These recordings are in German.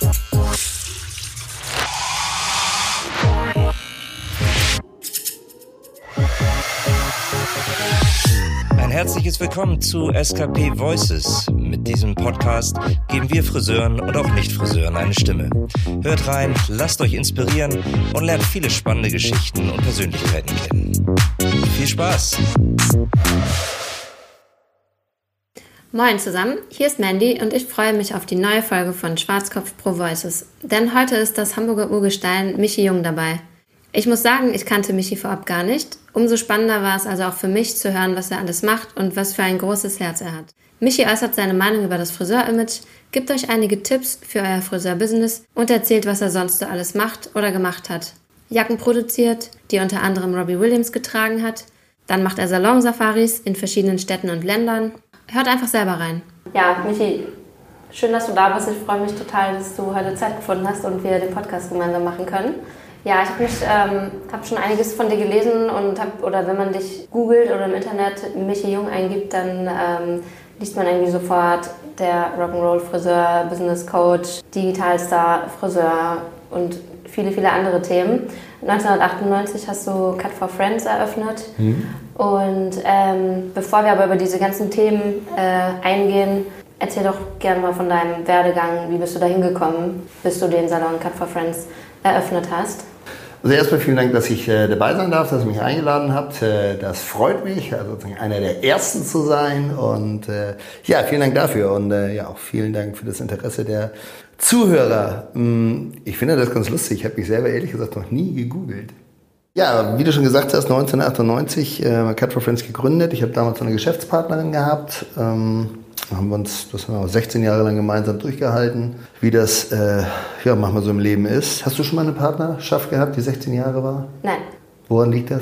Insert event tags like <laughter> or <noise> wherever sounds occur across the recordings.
Ein herzliches Willkommen zu SKP Voices. Mit diesem Podcast geben wir Friseuren und auch Nicht-Friseuren eine Stimme. Hört rein, lasst euch inspirieren und lernt viele spannende Geschichten und Persönlichkeiten kennen. Viel Spaß! Moin zusammen, hier ist Mandy und ich freue mich auf die neue Folge von Schwarzkopf Pro Voices. Denn heute ist das Hamburger Urgestein Michi Jung dabei. Ich muss sagen, ich kannte Michi vorab gar nicht. Umso spannender war es also auch für mich zu hören, was er alles macht und was für ein großes Herz er hat. Michi äußert seine Meinung über das Friseur-Image, gibt euch einige Tipps für euer Friseur-Business und erzählt, was er sonst so alles macht oder gemacht hat. Jacken produziert, die unter anderem Robbie Williams getragen hat. Dann macht er Salon-Safaris in verschiedenen Städten und Ländern. Hört einfach selber rein. Ja, Michi, schön, dass du da bist. Ich freue mich total, dass du heute Zeit gefunden hast und wir den Podcast gemeinsam machen können. Ja, ich habe ähm, hab schon einiges von dir gelesen und hab, oder wenn man dich googelt oder im Internet Michi Jung eingibt, dann ähm, liest man irgendwie sofort der Rock'n'Roll Friseur, Business Coach, Digitalstar, Friseur und viele, viele andere Themen. 1998 hast du Cut for Friends eröffnet. Mhm. Und ähm, bevor wir aber über diese ganzen Themen äh, eingehen, erzähl doch gerne mal von deinem Werdegang. Wie bist du da hingekommen, bis du den Salon Cut for Friends eröffnet hast? Also erstmal vielen Dank, dass ich äh, dabei sein darf, dass ihr mich eingeladen habt. Äh, das freut mich, also einer der Ersten zu sein. Und äh, ja, vielen Dank dafür und äh, ja auch vielen Dank für das Interesse der Zuhörer. Mm, ich finde das ganz lustig. Ich habe mich selber ehrlich gesagt noch nie gegoogelt. Ja, wie du schon gesagt hast, 1998 äh, Cut for Friends gegründet. Ich habe damals eine Geschäftspartnerin gehabt. Ähm, haben wir uns, das haben wir 16 Jahre lang gemeinsam durchgehalten, wie das äh, ja manchmal so im Leben ist. Hast du schon mal eine Partnerschaft gehabt, die 16 Jahre war? Nein. Woran liegt das?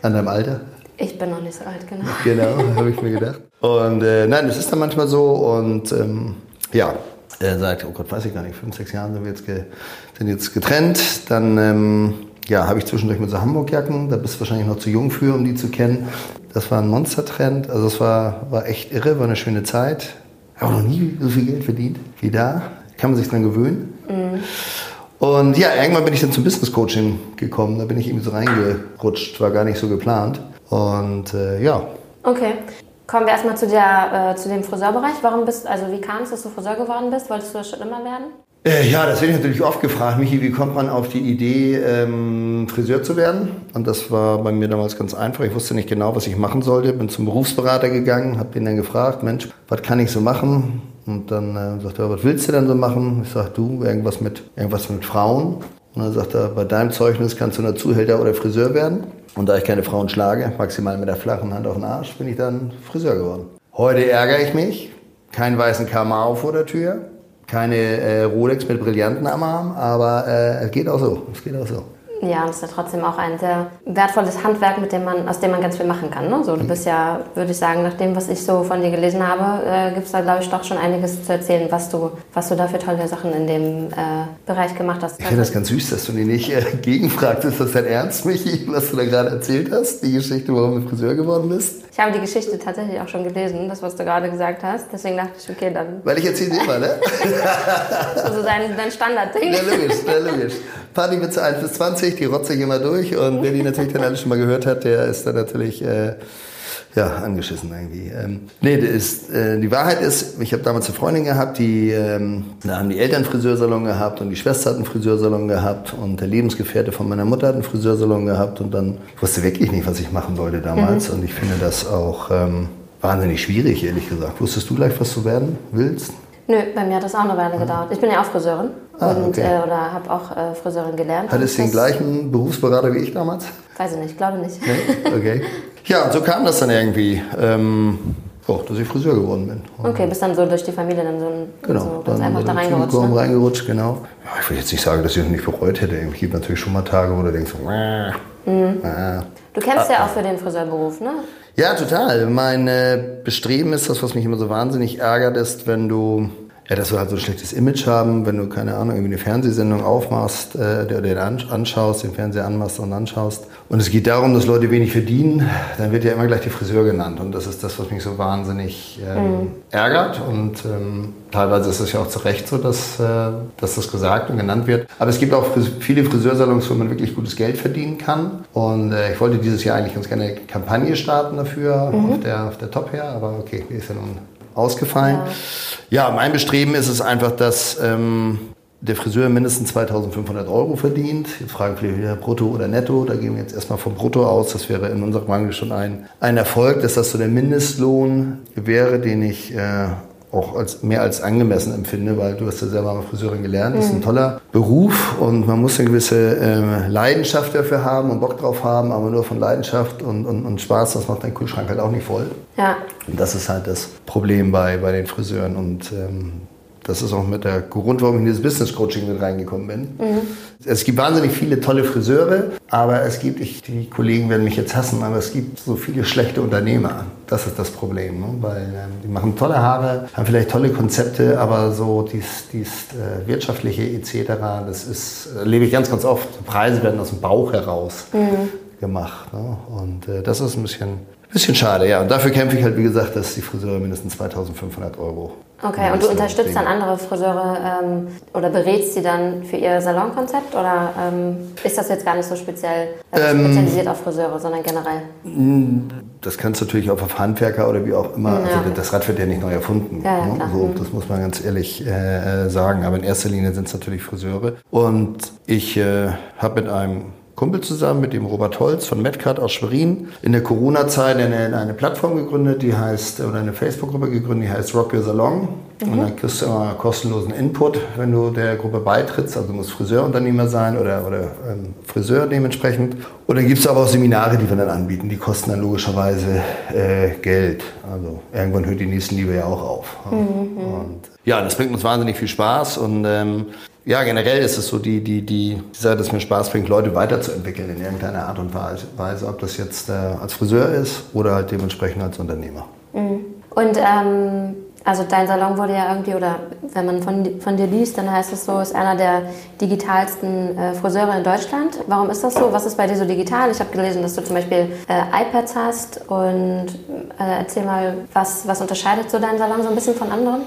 An deinem Alter? Ich bin noch nicht so alt, genau. <laughs> Genau, habe ich mir gedacht. Und äh, nein, das ist dann manchmal so und ähm, ja, er sagt, oh Gott, weiß ich gar nicht, fünf, sechs Jahre sind wir jetzt, ge sind jetzt getrennt. Dann ähm, ja, habe ich zwischendurch mit so Hamburg-Jacken, da bist du wahrscheinlich noch zu jung für, um die zu kennen. Das war ein Monstertrend, also es war, war echt irre, war eine schöne Zeit. Habe noch nie so viel Geld verdient wie da. Kann man sich dran gewöhnen. Mhm. Und ja, irgendwann bin ich dann zum Business Coaching gekommen. Da bin ich irgendwie so reingerutscht, war gar nicht so geplant. Und äh, ja. Okay. Kommen wir erstmal zu, der, äh, zu dem Friseurbereich. Warum bist, also wie kam es, dass du Friseur geworden bist? Wolltest du das schon immer werden? Äh, ja, das werde ich natürlich oft gefragt. Michi, wie kommt man auf die Idee, ähm, Friseur zu werden? Und das war bei mir damals ganz einfach. Ich wusste nicht genau, was ich machen sollte. Bin zum Berufsberater gegangen, habe den dann gefragt, Mensch, was kann ich so machen? Und dann äh, sagt er, was willst du denn so machen? Ich sage, du, irgendwas mit, irgendwas mit Frauen. Und dann sagt er, bei deinem Zeugnis kannst du nur Zuhälter oder Friseur werden. Und da ich keine Frauen schlage, maximal mit der flachen Hand auf den Arsch, bin ich dann Friseur geworden. Heute ärgere ich mich. Keinen weißen Kamau vor der Tür. Keine äh, Rolex mit Brillanten am Arm, aber äh, es geht auch so. Es geht auch so. Ja, und es ist ja trotzdem auch ein sehr wertvolles Handwerk, mit dem man, aus dem man ganz viel machen kann. Ne? So, du bist ja, würde ich sagen, nach dem, was ich so von dir gelesen habe, äh, gibt es da, glaube ich, doch schon einiges zu erzählen, was du, was du da für tolle Sachen in dem äh, Bereich gemacht hast. Ich finde das ganz süß, dass du dir nicht äh, <laughs> gegenfragst. Ist das dein Ernst, Michi, <laughs> was du da gerade erzählt hast? Die Geschichte, warum du Friseur geworden bist? Ich habe die Geschichte tatsächlich auch schon gelesen, das, was du gerade gesagt hast. Deswegen dachte ich, okay, dann. Weil ich erzähle immer, ne? <laughs> also dein, dein Standardding. Ja, logisch, ja, logisch. Partywitze 1 bis 20, die rotze ich immer durch. Und wer die natürlich dann alle schon mal gehört hat, der ist dann natürlich äh, ja, angeschissen irgendwie. Ähm, nee, ist, äh, die Wahrheit ist, ich habe damals eine Freundin gehabt, die, ähm, da haben die Eltern einen Friseursalon gehabt und die Schwester hat einen Friseursalon gehabt und der Lebensgefährte von meiner Mutter hat einen Friseursalon gehabt und dann wusste wirklich nicht, was ich machen sollte damals. Mhm. Und ich finde das auch ähm, wahnsinnig schwierig, ehrlich gesagt. Wusstest du gleich, was du werden willst? Nö, bei mir hat das auch eine Weile gedauert. Ich bin ja auch Friseurin ah, und okay. äh, oder habe auch äh, Friseurin gelernt. Hattest du den gleichen Berufsberater wie ich damals? Weiß ich nicht, glaube nicht. Nee? Okay. ja, und so kam das dann irgendwie. Ähm, oh, dass ich Friseur geworden bin. Und okay, bist dann so durch die Familie dann so, ein, genau, so ganz einfach da reingerutscht. Ne? reingerutscht, genau. Ja, ich will jetzt nicht sagen, dass ich es nicht bereut hätte. Es gibt natürlich schon mal Tage, wo du denkst, äh, mhm. äh. Du kämpfst ah, ja auch für den Friseurberuf, ne? Ja, total. Mein äh, Bestreben ist das, was mich immer so wahnsinnig ärgert, ist, wenn du ja, dass wir halt so ein schlechtes Image haben, wenn du, keine Ahnung, irgendwie eine Fernsehsendung aufmachst, äh, oder den anschaust, den Fernseher anmachst und anschaust. Und es geht darum, dass Leute wenig verdienen, dann wird ja immer gleich die Friseur genannt. Und das ist das, was mich so wahnsinnig ähm, mhm. ärgert. Und ähm, teilweise ist es ja auch zu Recht so, dass, äh, dass das gesagt und genannt wird. Aber es gibt auch viele Friseursalons, wo man wirklich gutes Geld verdienen kann. Und äh, ich wollte dieses Jahr eigentlich ganz gerne eine Kampagne starten dafür, mhm. auf der, auf der Top her. Aber okay, die ist ja nun ausgefallen. Ja, ja mein Bestreben ist es einfach, dass ähm, der Friseur mindestens 2500 Euro verdient. Jetzt fragen viele wieder brutto oder netto. Da gehen wir jetzt erstmal vom Brutto aus. Das wäre in unserer Branche schon ein, ein Erfolg, dass das so der Mindestlohn wäre, den ich äh, auch als, mehr als angemessen empfinde, weil du hast ja selber mal Friseurin gelernt. Das ist ein mhm. toller Beruf und man muss eine gewisse äh, Leidenschaft dafür haben und Bock drauf haben, aber nur von Leidenschaft und, und, und Spaß, das macht dein Kühlschrank halt auch nicht voll. Ja. Und das ist halt das Problem bei, bei den Friseuren und ähm, das ist auch mit der Grund, warum ich in dieses Business Coaching mit reingekommen bin. Mhm. Es gibt wahnsinnig viele tolle Friseure, aber es gibt, ich, die Kollegen werden mich jetzt hassen, aber es gibt so viele schlechte Unternehmer. Das ist das Problem, ne? weil ähm, die machen tolle Haare, haben vielleicht tolle Konzepte, aber so dies, dies äh, wirtschaftliche etc., das ist, erlebe ich ganz, ganz oft. Preise werden aus dem Bauch heraus mhm. gemacht. Ne? Und äh, das ist ein bisschen, bisschen schade, ja. Und dafür kämpfe ich halt, wie gesagt, dass die Friseure mindestens 2500 Euro Okay, und du unterstützt dann andere Friseure ähm, oder berätst sie dann für ihr Salonkonzept oder ähm, ist das jetzt gar nicht so speziell also spezialisiert auf Friseure, sondern generell? Das kannst du natürlich auch auf Handwerker oder wie auch immer. Ja. Also das Rad wird ja nicht neu erfunden. Ja, ja, ne? so, mhm. das muss man ganz ehrlich äh, sagen. Aber in erster Linie sind es natürlich Friseure. Und ich äh, habe mit einem Kumpel zusammen mit dem Robert Holz von Medcard aus Schwerin in der Corona-Zeit eine, eine Plattform gegründet, die heißt, oder eine Facebook-Gruppe gegründet, die heißt Rock Your Salon. Mhm. Und dann kriegst du immer kostenlosen Input, wenn du der Gruppe beitrittst. Also du musst Friseurunternehmer sein oder, oder ähm, Friseur dementsprechend. Und dann gibt es aber auch Seminare, die wir dann anbieten. Die kosten dann logischerweise äh, Geld. Also irgendwann hört die Nächstenliebe ja auch auf. Mhm. Und ja, das bringt uns wahnsinnig viel Spaß und ähm, ja, generell ist es so die, die, die, die Sache, dass mir Spaß bringt, Leute weiterzuentwickeln in irgendeiner Art und Weise, ob das jetzt äh, als Friseur ist oder halt dementsprechend als Unternehmer. Mhm. Und ähm, also dein Salon wurde ja irgendwie, oder wenn man von, von dir liest, dann heißt es so, ist einer der digitalsten äh, Friseure in Deutschland. Warum ist das so? Was ist bei dir so digital? Ich habe gelesen, dass du zum Beispiel äh, iPads hast und äh, erzähl mal, was, was unterscheidet so deinen Salon so ein bisschen von anderen?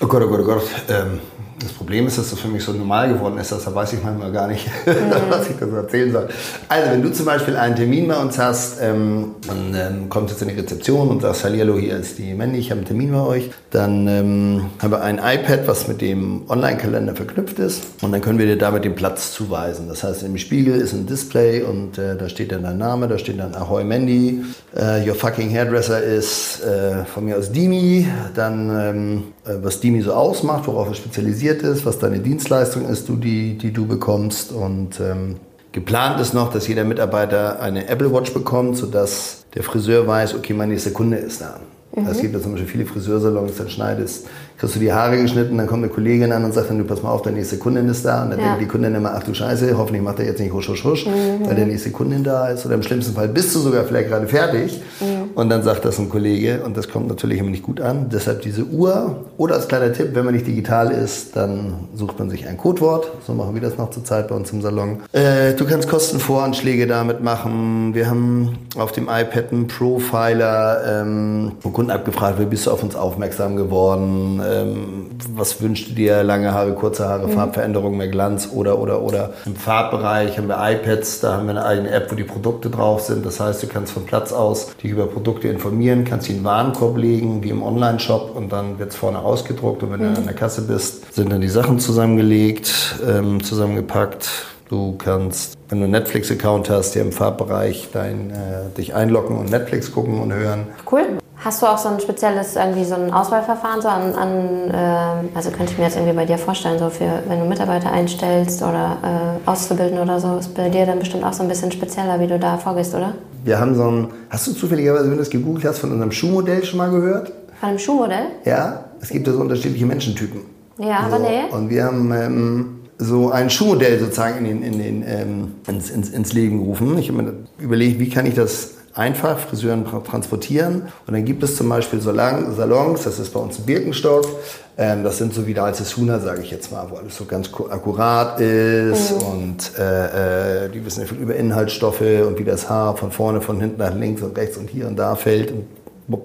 Oh Gott, oh Gott, oh Gott. Ähm, das Problem ist, dass das für mich so normal geworden ist, dass da weiß ich manchmal gar nicht, <laughs> was ich da so erzählen soll. Also, wenn du zum Beispiel einen Termin bei uns hast ähm, und ähm, kommst jetzt in die Rezeption und sagst, hallo, hier ist die Mandy, ich habe einen Termin bei euch, dann ähm, haben wir ein iPad, was mit dem Online-Kalender verknüpft ist und dann können wir dir damit den Platz zuweisen. Das heißt, im Spiegel ist ein Display und äh, da steht dann dein Name, da steht dann Ahoy Mandy, äh, your fucking hairdresser ist äh, von mir aus Dimi, dann ähm, äh, was Dimi so ausmacht, worauf er spezialisiert ist, was deine Dienstleistung ist, du, die, die du bekommst. Und ähm, geplant ist noch, dass jeder Mitarbeiter eine Apple Watch bekommt, sodass der Friseur weiß, okay, meine nächste Kunde ist da. Mhm. Es gibt ja zum Beispiel viele Friseursalons, dann schneidest kriegst du die Haare geschnitten, dann kommt eine Kollegin an und sagt dann, du pass mal auf, deine nächste Kundin ist da. Und dann ja. denkt die Kundin immer, ach du Scheiße, hoffentlich macht er jetzt nicht husch, husch, husch, mhm. weil der nächste Kundin da ist. Oder im schlimmsten Fall bist du sogar vielleicht gerade fertig. Mhm. Und dann sagt das ein Kollege und das kommt natürlich immer nicht gut an. Deshalb diese Uhr oder als kleiner Tipp, wenn man nicht digital ist, dann sucht man sich ein Codewort. So machen wir das noch zur Zeit bei uns im Salon. Äh, du kannst Kostenvoranschläge damit machen. Wir haben auf dem iPad einen Profiler ähm, von Kunden abgefragt, wie bist du auf uns aufmerksam geworden? ähm, was wünschst du dir? Lange Haare, kurze Haare, mhm. Farbveränderung, mehr Glanz oder, oder, oder. Im Farbbereich haben wir iPads, da haben wir eine eigene App, wo die Produkte drauf sind. Das heißt, du kannst von Platz aus dich über Produkte informieren, kannst sie in den Warenkorb legen, wie im Online-Shop und dann wird es vorne ausgedruckt und wenn mhm. du an der Kasse bist, sind dann die Sachen zusammengelegt, ähm, zusammengepackt. Du kannst, wenn du einen Netflix-Account hast, hier im Farbbereich dein, äh, dich einloggen und Netflix gucken und hören. Cool. Hast du auch so ein spezielles, irgendwie so ein Auswahlverfahren so an, an äh, also könnte ich mir jetzt irgendwie bei dir vorstellen, so für, wenn du Mitarbeiter einstellst oder äh, auszubilden oder so, ist bei dir dann bestimmt auch so ein bisschen spezieller, wie du da vorgehst, oder? Wir haben so ein, hast du zufälligerweise, wenn du das gegoogelt hast, von unserem Schuhmodell schon mal gehört? Von einem Schuhmodell? Ja, es gibt ja so unterschiedliche Menschentypen. Ja, so, aber nee. Und wir haben ähm, so ein Schuhmodell sozusagen in den, in den, ähm, ins, ins, ins Leben gerufen. Ich habe mir überlegt, wie kann ich das einfach, Friseuren transportieren. Und dann gibt es zum Beispiel Salons, das ist bei uns in Birkenstock. Ähm, das sind so wie der alte Suna, sage ich jetzt mal, wo alles so ganz akkurat ist mhm. und äh, äh, die wissen ja viel über Inhaltsstoffe und wie das Haar von vorne, von hinten nach links und rechts und hier und da fällt. Und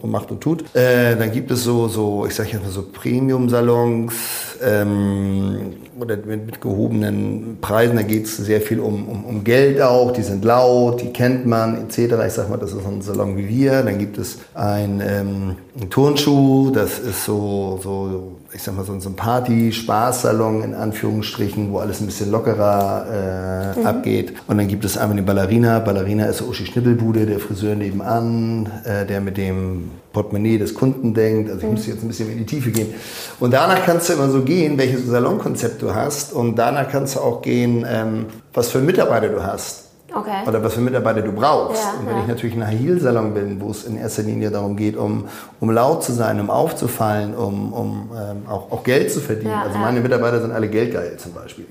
macht und tut. Äh, dann gibt es so, so ich sage jetzt mal so Premium-Salons ähm, oder mit, mit, gehobenen Preisen. Da geht es sehr viel um, um, um, Geld auch. Die sind laut, die kennt man etc. Ich sag mal, das ist ein Salon wie wir. Dann gibt es ein, ähm, ein Turnschuh. Das ist so, so ich sag mal, so ein Party-Spaßsalon in Anführungsstrichen, wo alles ein bisschen lockerer äh, mhm. abgeht. Und dann gibt es einmal die Ballerina. Ballerina ist Uschi Schnippelbude, der Friseur nebenan, äh, der mit dem Portemonnaie des Kunden denkt. Also ich mhm. muss jetzt ein bisschen in die Tiefe gehen. Und danach kannst du immer so gehen, welches Salonkonzept du hast. Und danach kannst du auch gehen, ähm, was für Mitarbeiter du hast. Okay. Oder was für Mitarbeiter du brauchst. Ja, und wenn ja. ich natürlich ein High-Heel-Salon bin, wo es in erster Linie darum geht, um, um laut zu sein, um aufzufallen, um, um ähm, auch, auch Geld zu verdienen. Ja, also meine Mitarbeiter sind alle geldgeil zum Beispiel.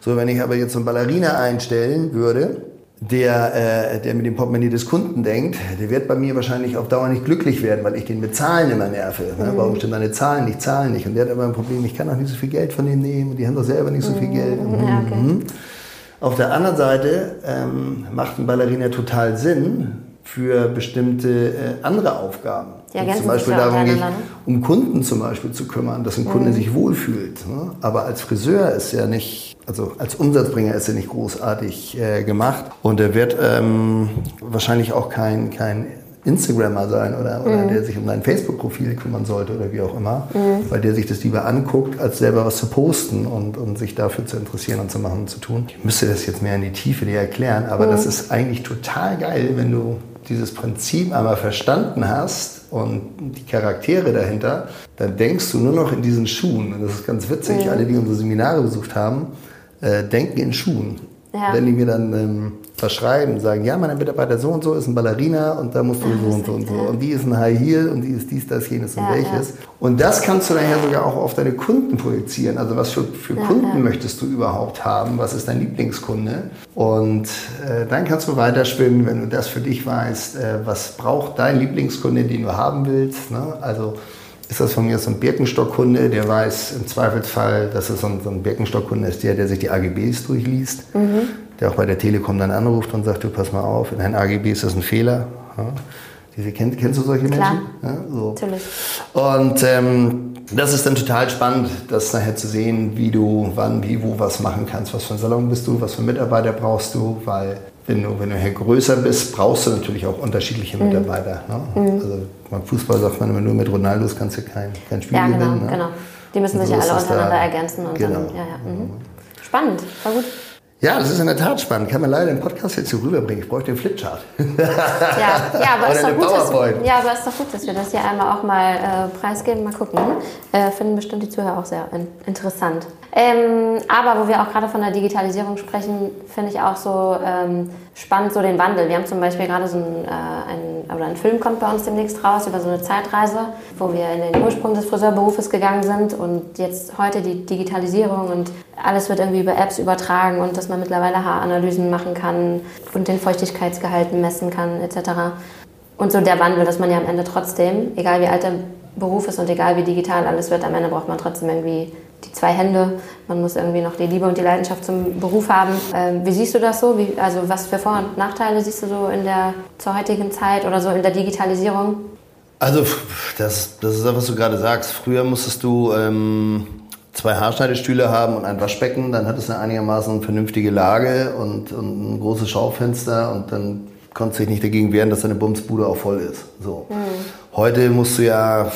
So, wenn ich aber jetzt so einen Ballerina einstellen würde, der, äh, der mit dem Portemonnaie des Kunden denkt, der wird bei mir wahrscheinlich auf Dauer nicht glücklich werden, weil ich den mit Zahlen immer nerve. Ne? Mhm. Warum stimmen deine Zahlen nicht, Zahlen nicht? Und der hat immer ein Problem, ich kann auch nicht so viel Geld von denen nehmen und die haben doch selber nicht so viel mhm. Geld. Mhm. Okay. Auf der anderen Seite ähm, macht ein Ballerina total Sinn für bestimmte äh, andere Aufgaben. Ja, zum Beispiel darum geht, um Kunden zum Beispiel zu kümmern, dass ein Kunde mhm. sich wohlfühlt. Ne? Aber als Friseur ist ja nicht, also als Umsatzbringer ist er nicht großartig äh, gemacht und er wird ähm, wahrscheinlich auch kein, kein Instagrammer sein oder, oder mhm. der sich um dein Facebook-Profil kümmern sollte oder wie auch immer, mhm. weil der sich das lieber anguckt, als selber was zu posten und, und sich dafür zu interessieren und zu machen und zu tun. Ich müsste das jetzt mehr in die Tiefe dir erklären, aber mhm. das ist eigentlich total geil, wenn du dieses Prinzip einmal verstanden hast und die Charaktere dahinter, dann denkst du nur noch in diesen Schuhen. Und das ist ganz witzig. Mhm. Alle, die unsere Seminare besucht haben, äh, denken in Schuhen. Ja. Wenn die mir dann ähm, verschreiben, sagen, ja, meine Mitarbeiter so und so ist ein Ballerina und da musst du so und so und so. Und die ist ein High Heel und die ist dies, das, jenes und welches. Und das kannst du nachher sogar auch auf deine Kunden projizieren. Also was für, für Kunden möchtest du überhaupt haben? Was ist dein Lieblingskunde? Und äh, dann kannst du weiterspinnen, wenn du das für dich weißt, äh, was braucht dein Lieblingskunde, den du haben willst. Ne? Also ist das von mir so ein Birkenstockkunde, der weiß im Zweifelsfall, dass es so ein, so ein Birkenstockkunde ist, der, der sich die AGBs durchliest. Mhm der auch bei der Telekom dann anruft und sagt, du pass mal auf, in deinen AGB ist das ein Fehler. Ja. Diese, kennst, kennst du solche Klar. Menschen? Ja, so. Natürlich. Und ähm, das ist dann total spannend, das nachher zu sehen, wie du wann, wie, wo was machen kannst. Was für ein Salon bist du, was für Mitarbeiter brauchst du, weil wenn du, wenn du hier größer bist, brauchst du natürlich auch unterschiedliche mhm. Mitarbeiter. Ne? Mhm. Also beim Fußball sagt man immer nur mit Ronaldos kannst du kein, kein Spiel ja, genau, gewinnen. Ne? genau. Die müssen sich so ja alle untereinander ergänzen. Und genau. Dann, ja, ja. Mhm. Spannend, war gut. Ja, das ist in der Tat spannend. Kann man leider im Podcast jetzt so rüberbringen. Ich bräuchte den Flipchart. ja, ja, aber <laughs> ist doch gut, dass, ja, aber ist doch gut, dass wir das hier einmal auch mal äh, preisgeben. Mal gucken. Äh, finden bestimmt die Zuhörer auch sehr in interessant. Ähm, aber wo wir auch gerade von der Digitalisierung sprechen, finde ich auch so ähm, spannend so den Wandel. Wir haben zum Beispiel gerade so ein, äh, ein, oder ein Film kommt bei uns demnächst raus über so eine Zeitreise, wo wir in den Ursprung des Friseurberufes gegangen sind und jetzt heute die Digitalisierung und alles wird irgendwie über Apps übertragen und dass man mittlerweile Haaranalysen machen kann und den Feuchtigkeitsgehalt messen kann etc. Und so der Wandel, dass man ja am Ende trotzdem, egal wie alt Beruf ist und egal wie digital alles wird, am Ende braucht man trotzdem irgendwie die zwei Hände. Man muss irgendwie noch die Liebe und die Leidenschaft zum Beruf haben. Ähm, wie siehst du das so? Wie, also was für Vor- und Nachteile siehst du so in der zur heutigen Zeit oder so in der Digitalisierung? Also das, das ist das, was du gerade sagst. Früher musstest du ähm, zwei Haarschneidestühle haben und ein Waschbecken, dann hattest du einigermaßen vernünftige Lage und, und ein großes Schaufenster und dann konntest du dich nicht dagegen wehren, dass deine Bumsbude auch voll ist. So. Mhm. Heute musst du ja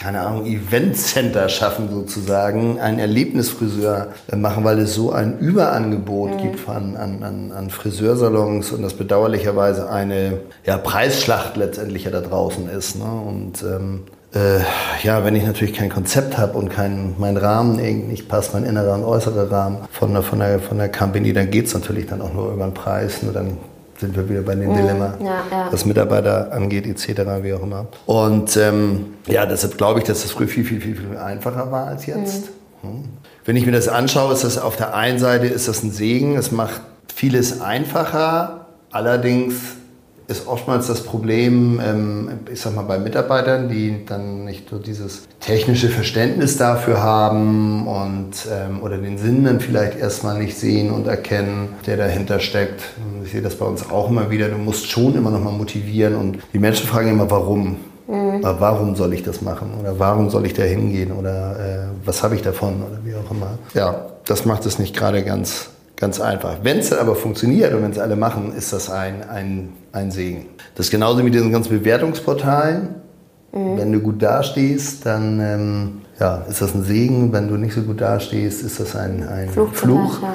keine Ahnung, Eventcenter schaffen sozusagen, einen Erlebnisfriseur machen, weil es so ein Überangebot mhm. gibt an, an, an Friseursalons und das bedauerlicherweise eine ja, Preisschlacht letztendlich ja da draußen ist. Ne? Und ähm, äh, ja, wenn ich natürlich kein Konzept habe und kein, mein Rahmen irgendwie nicht passt, mein innerer und äußerer Rahmen von der, von der, von der Company, dann geht es natürlich dann auch nur über den Preis. Nur dann sind wir wieder bei dem mhm. Dilemma, ja, ja. was Mitarbeiter angeht, etc., wie auch immer. Und ähm, ja, deshalb glaube ich, dass das früher viel, viel, viel, viel einfacher war als jetzt. Mhm. Hm. Wenn ich mir das anschaue, ist das auf der einen Seite ist das ein Segen, es macht vieles einfacher, allerdings ist oftmals das Problem, ähm, ich sag mal, bei Mitarbeitern, die dann nicht nur dieses technische Verständnis dafür haben und ähm, oder den Sinn dann vielleicht erstmal nicht sehen und erkennen, der dahinter steckt. Ich sehe das bei uns auch immer wieder. Du musst schon immer noch mal motivieren und die Menschen fragen immer, warum. Mhm. Warum soll ich das machen? Oder warum soll ich da hingehen? Oder äh, was habe ich davon? Oder wie auch immer. Ja, das macht es nicht gerade ganz Ganz einfach. Wenn es dann aber funktioniert und wenn es alle machen, ist das ein, ein, ein Segen. Das ist genauso mit diesen ganzen Bewertungsportalen. Mhm. Wenn du gut dastehst, dann ähm, ja, ist das ein Segen. Wenn du nicht so gut dastehst, ist das ein, ein Fluch. Fluch. Ja.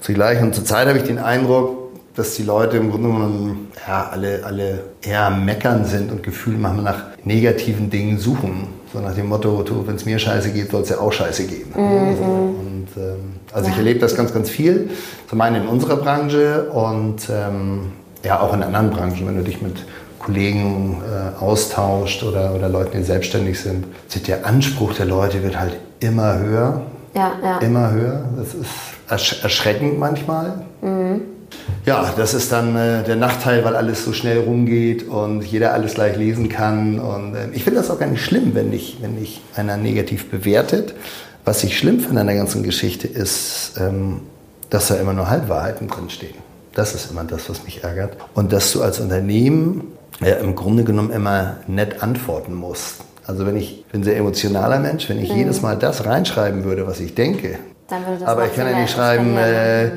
Zugleich. Und zurzeit habe ich den Eindruck, dass die Leute im Grunde genommen ja, alle, alle eher meckern sind und Gefühle machen nach negativen Dingen suchen. So nach dem Motto, wenn es mir scheiße geht, soll es ja auch scheiße gehen. Mhm. Also, und, ähm, also ja. ich erlebe das ganz, ganz viel. Zum einen in unserer Branche und ähm, ja auch in anderen Branchen, wenn du dich mit Kollegen äh, austauscht oder, oder Leuten, die selbstständig sind. Der Anspruch der Leute wird halt immer höher. Ja, ja. Immer höher. Das ist ersch erschreckend manchmal. Mhm. Ja, das ist dann äh, der Nachteil, weil alles so schnell rumgeht und jeder alles gleich lesen kann. Und äh, ich finde das auch gar nicht schlimm, wenn dich wenn dich einer negativ bewertet. Was ich schlimm finde an der ganzen Geschichte ist, ähm, dass da immer nur Halbwahrheiten drinstehen. Das ist immer das, was mich ärgert. Und dass du als Unternehmen ja, im Grunde genommen immer nett antworten musst. Also wenn ich bin ein sehr emotionaler Mensch, wenn ich mhm. jedes Mal das reinschreiben würde, was ich denke, aber ich kann ja nicht schreiben, äh,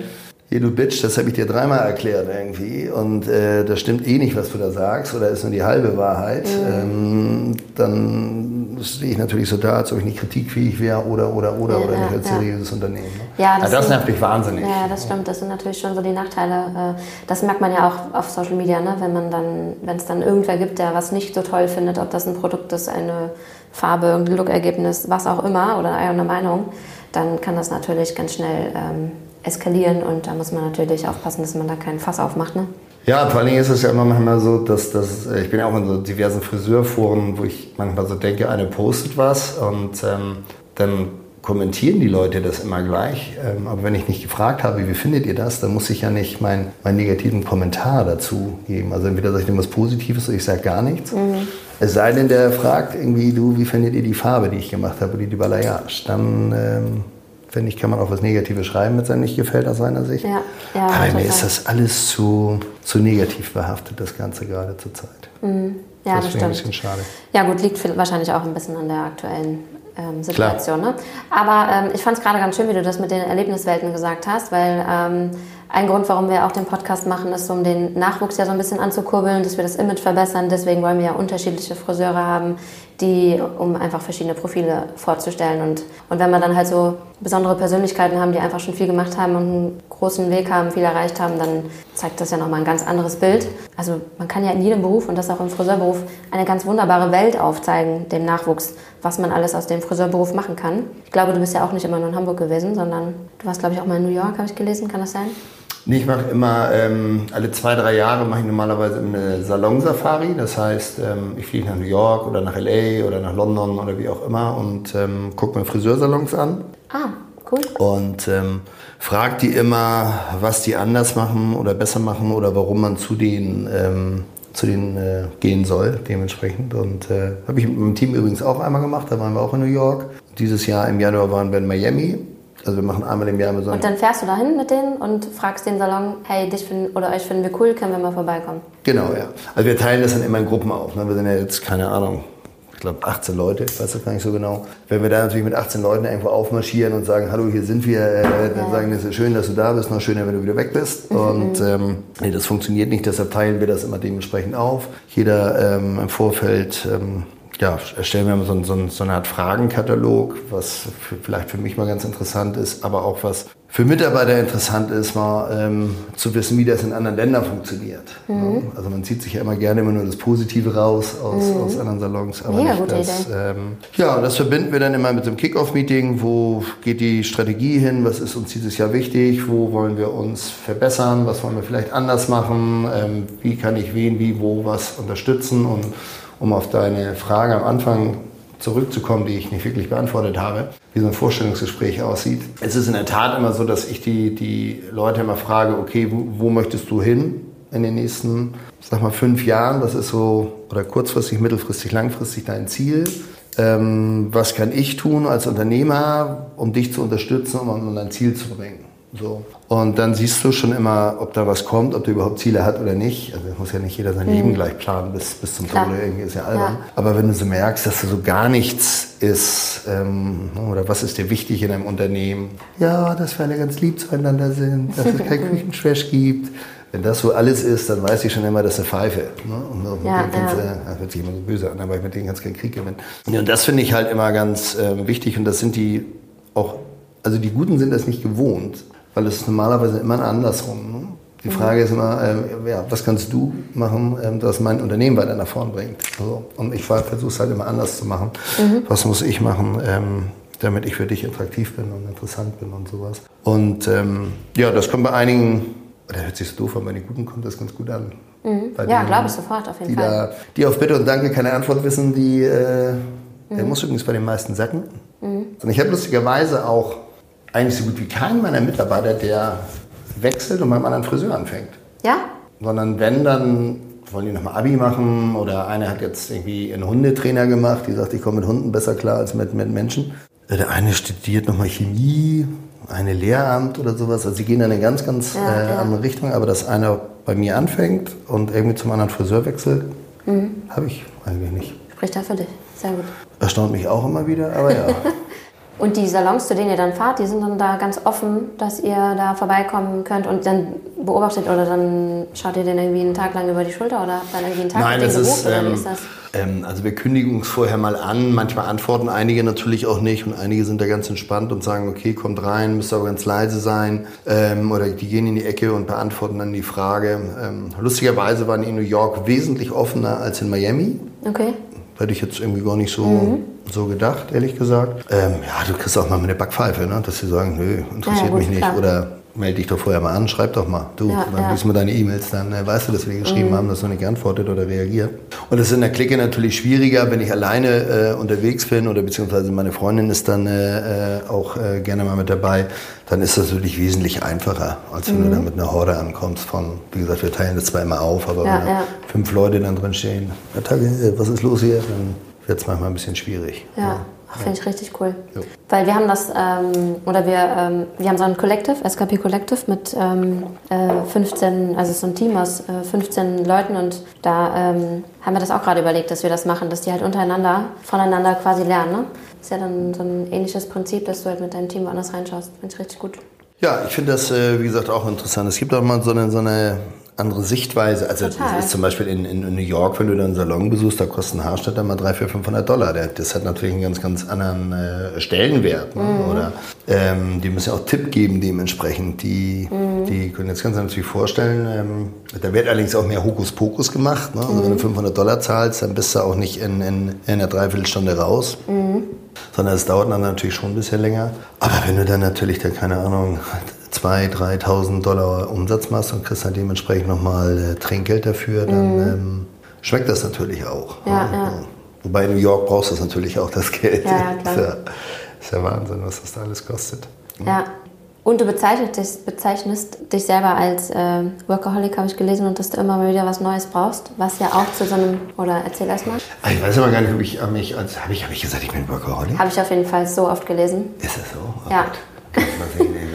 hier du Bitch, das habe ich dir dreimal erklärt irgendwie und äh, das stimmt eh nicht, was du da sagst oder ist nur die halbe Wahrheit, mhm. ähm, dann stehe ich natürlich so da, als ob ich nicht kritikfähig wäre oder oder oder ja, oder nicht als ja. seriöses Unternehmen. Ne? Ja, das, also das nervt mich wahnsinnig. Ja, das stimmt, das sind natürlich schon so die Nachteile. Äh, das merkt man ja auch auf Social Media, ne? wenn man dann, wenn es dann irgendwer gibt, der was nicht so toll findet, ob das ein Produkt ist, eine Farbe, ein Lookergebnis, was auch immer oder eine Meinung, dann kann das natürlich ganz schnell ähm, eskalieren und da muss man natürlich aufpassen, dass man da keinen Fass aufmacht. Ne? Ja, vor allen Dingen ist es ja immer manchmal so, dass, dass ich bin ja auch in so diversen Friseurforen, wo ich manchmal so denke, eine postet was und ähm, dann kommentieren die Leute das immer gleich. Ähm, aber wenn ich nicht gefragt habe, wie findet ihr das, dann muss ich ja nicht meinen mein negativen Kommentar dazu geben. Also entweder sage ich dem was Positives oder ich sage gar nichts. Mhm. Es sei denn, der fragt irgendwie, du, wie findet ihr die Farbe, die ich gemacht habe, oder die Balayage? Dann ähm, finde ich, kann man auch was Negatives schreiben, wenn es einem nicht gefällt aus seiner Sicht. Ja, ja, Aber mir ist das alles zu, zu negativ behaftet, das Ganze gerade zur Zeit. Mhm. Ja, das, das stimmt. Ein bisschen schade. Ja, gut, liegt wahrscheinlich auch ein bisschen an der aktuellen ähm, Situation. Ne? Aber ähm, ich fand es gerade ganz schön, wie du das mit den Erlebniswelten gesagt hast, weil ähm, ein Grund, warum wir auch den Podcast machen, ist, um den Nachwuchs ja so ein bisschen anzukurbeln, dass wir das Image verbessern. Deswegen wollen wir ja unterschiedliche Friseure haben, die, um einfach verschiedene Profile vorzustellen. Und, und wenn wir dann halt so besondere Persönlichkeiten haben, die einfach schon viel gemacht haben und einen großen Weg haben, viel erreicht haben, dann zeigt das ja nochmal ein ganz anderes Bild. Also man kann ja in jedem Beruf und das auch im Friseurberuf eine ganz wunderbare Welt aufzeigen, dem Nachwuchs, was man alles aus dem Friseurberuf machen kann. Ich glaube, du bist ja auch nicht immer nur in Hamburg gewesen, sondern du warst, glaube ich, auch mal in New York, habe ich gelesen. Kann das sein? Nee, ich mache immer, ähm, alle zwei, drei Jahre mache ich normalerweise eine Salon-Safari. Das heißt, ähm, ich fliege nach New York oder nach L.A. oder nach London oder wie auch immer und ähm, gucke mir Friseursalons an. Ah, cool. Und ähm, frage die immer, was die anders machen oder besser machen oder warum man zu denen, ähm, zu denen äh, gehen soll, dementsprechend. Und äh, habe ich mit meinem Team übrigens auch einmal gemacht, da waren wir auch in New York. Dieses Jahr im Januar waren wir in Miami also wir machen einmal im Jahr so. Und dann fährst du dahin mit denen und fragst den Salon, hey, dich finden, oder euch finden wir cool, können wir mal vorbeikommen? Genau, ja. Also wir teilen das dann immer in Gruppen auf. Ne? Wir sind ja jetzt, keine Ahnung, ich glaube 18 Leute, ich weiß das gar nicht so genau. Wenn wir da natürlich mit 18 Leuten irgendwo aufmarschieren und sagen, hallo, hier sind wir, äh, dann ja. sagen es ist schön, dass du da bist, noch schöner, wenn du wieder weg bist. Mhm. Und ähm, nee, das funktioniert nicht, deshalb teilen wir das immer dementsprechend auf. Jeder ähm, im Vorfeld ähm, ja, erstellen wir so, so, so eine Art Fragenkatalog, was für, vielleicht für mich mal ganz interessant ist, aber auch was für Mitarbeiter interessant ist, mal ähm, zu wissen, wie das in anderen Ländern funktioniert. Mhm. Also man zieht sich ja immer gerne immer nur das Positive raus aus, mhm. aus anderen Salons. Aber ja, nicht das, ähm, ja, das verbinden wir dann immer mit dem Kickoff-Meeting. Wo geht die Strategie hin? Was ist uns dieses Jahr wichtig? Wo wollen wir uns verbessern? Was wollen wir vielleicht anders machen? Ähm, wie kann ich wen, wie, wo was unterstützen? Und um auf deine Frage am Anfang zurückzukommen, die ich nicht wirklich beantwortet habe, wie so ein Vorstellungsgespräch aussieht. Es ist in der Tat immer so, dass ich die, die Leute immer frage, okay, wo, wo möchtest du hin? in den nächsten, sag mal, fünf Jahren? Was ist so, oder kurzfristig, mittelfristig, langfristig dein Ziel? Ähm, was kann ich tun als Unternehmer, um dich zu unterstützen, um an dein Ziel zu bringen? So. Und dann siehst du schon immer, ob da was kommt, ob der überhaupt Ziele hat oder nicht. Also muss ja nicht jeder sein mhm. Leben gleich planen bis, bis zum Tode, irgendwie ist ja albern. Ja. Aber wenn du so merkst, dass da so gar nichts ist, ähm, oder was ist dir wichtig in einem Unternehmen? Ja, dass wir alle ganz lieb zueinander sind, dass es keinen Küchentrash <laughs> gibt. Wenn das so alles ist, dann weiß ich schon immer, das ist eine Pfeife. Ne? Und mit ja, denen kannst ja. das hört sich immer so böse an, aber mit denen kannst du keinen Krieg gewinnen. Und das finde ich halt immer ganz äh, wichtig und das sind die auch, also die Guten sind das nicht gewohnt weil es ist normalerweise immer andersrum. Ne? Die mhm. Frage ist immer, äh, ja, was kannst du machen, äh, dass mein Unternehmen weiter nach vorn bringt? Also, und ich versuche es halt immer anders zu machen. Mhm. Was muss ich machen, ähm, damit ich für dich attraktiv bin und interessant bin und sowas. Und ähm, ja, das kommt bei einigen, oder hört sich so doof an, bei den Guten kommt das ganz gut an. Mhm. Ja, glaube ich sofort, auf jeden die Fall. Da, die auf Bitte und Danke keine Antwort wissen, die, äh, der mhm. muss übrigens bei den meisten sacken. Mhm. Und ich habe lustigerweise auch eigentlich so gut wie keinen meiner Mitarbeiter, der wechselt und beim anderen Friseur anfängt. Ja? Sondern wenn, dann wollen die nochmal Abi machen oder einer hat jetzt irgendwie einen Hundetrainer gemacht, die sagt, ich komme mit Hunden besser klar als mit, mit Menschen. Der eine studiert nochmal Chemie, eine Lehramt oder sowas. Also sie gehen in eine ganz, ganz ja, äh, andere ja. Richtung. Aber dass einer bei mir anfängt und irgendwie zum anderen Friseur wechselt, mhm. habe ich eigentlich nicht. Spricht da für dich. Sehr gut. Erstaunt mich auch immer wieder, aber ja. <laughs> Und die Salons, zu denen ihr dann fahrt, die sind dann da ganz offen, dass ihr da vorbeikommen könnt und dann beobachtet oder dann schaut ihr den irgendwie einen Tag lang über die Schulter oder habt dann irgendwie einen Tag Nein, gebucht ist, oder ähm, wie ist das? Ähm, also wir kündigen uns vorher mal an. Manchmal antworten einige natürlich auch nicht und einige sind da ganz entspannt und sagen, okay, kommt rein, müsst aber ganz leise sein. Ähm, oder die gehen in die Ecke und beantworten dann die Frage. Ähm, lustigerweise waren in New York wesentlich offener als in Miami. Okay. Hätte ich jetzt irgendwie gar nicht so, mhm. So gedacht, ehrlich gesagt. Ähm, ja, du kriegst auch mal mit der Backpfeife, ne? dass sie sagen, nö, interessiert ja, gut, mich nicht. Klar. Oder melde dich doch vorher mal an, schreib doch mal. Du, ja, dann ja. liest mal deine E-Mails, dann äh, weißt du, dass wir geschrieben mhm. haben, dass du nicht geantwortet oder reagiert. Und das ist in der Clique natürlich schwieriger, wenn ich alleine äh, unterwegs bin oder beziehungsweise meine Freundin ist dann äh, äh auch äh, gerne mal mit dabei, dann ist das natürlich wesentlich einfacher, als wenn mhm. du dann mit einer Horde ankommst von, wie gesagt, wir teilen das zwar immer auf, aber ja, wenn fünf Leute dann drin stehen, äh, was ist los hier, dann wird es manchmal ein bisschen schwierig. Ja. Finde ich richtig cool. Jo. Weil wir haben das, ähm, oder wir, ähm, wir haben so ein Collective, SKP Collective mit ähm, äh, 15, also so ein Team aus äh, 15 Leuten und da ähm, haben wir das auch gerade überlegt, dass wir das machen, dass die halt untereinander, voneinander quasi lernen. Ne? ist ja dann so ein ähnliches Prinzip, dass du halt mit deinem Team woanders reinschaust. Finde ich richtig gut. Ja, ich finde das, äh, wie gesagt, auch interessant. Es gibt auch mal so eine, so eine andere Sichtweise. Also Total. das ist zum Beispiel in, in, New York, wenn du da einen Salon besuchst, da kostet ein Haarschnitt dann mal 300, 400, 500 Dollar. Das hat natürlich einen ganz, ganz anderen äh, Stellenwert. Ne? Mhm. Oder ähm, die müssen ja auch Tipp geben dementsprechend. Die, mhm. die können jetzt ganz natürlich vorstellen, ähm, da wird allerdings auch mehr Hokuspokus gemacht. Ne? Also mhm. wenn du 500 Dollar zahlst, dann bist du auch nicht in, in, in einer Dreiviertelstunde raus. Mhm. Sondern es dauert dann natürlich schon ein bisschen länger. Aber wenn du dann natürlich da, keine Ahnung, 2.000, 3.000 Dollar Umsatz machst und kriegst dann dementsprechend nochmal äh, Trinkgeld dafür, dann mhm. ähm, schmeckt das natürlich auch. Ja, ja. Wobei in New York brauchst du natürlich auch das Geld. Ja, <laughs> klar. ist, ja, ist ja Wahnsinn, was das da alles kostet. Ja. Und du bezeichnest dich, bezeichnest dich selber als äh, Workaholic, habe ich gelesen, und dass du immer mal wieder was Neues brauchst, was ja auch zu so einem, oder erzähl erst mal. Ah, ich weiß aber gar nicht, ob ich mich als, habe ich, hab ich gesagt, ich bin Workaholic? Habe ich auf jeden Fall so oft gelesen. Ist das so? Oh ja. Gott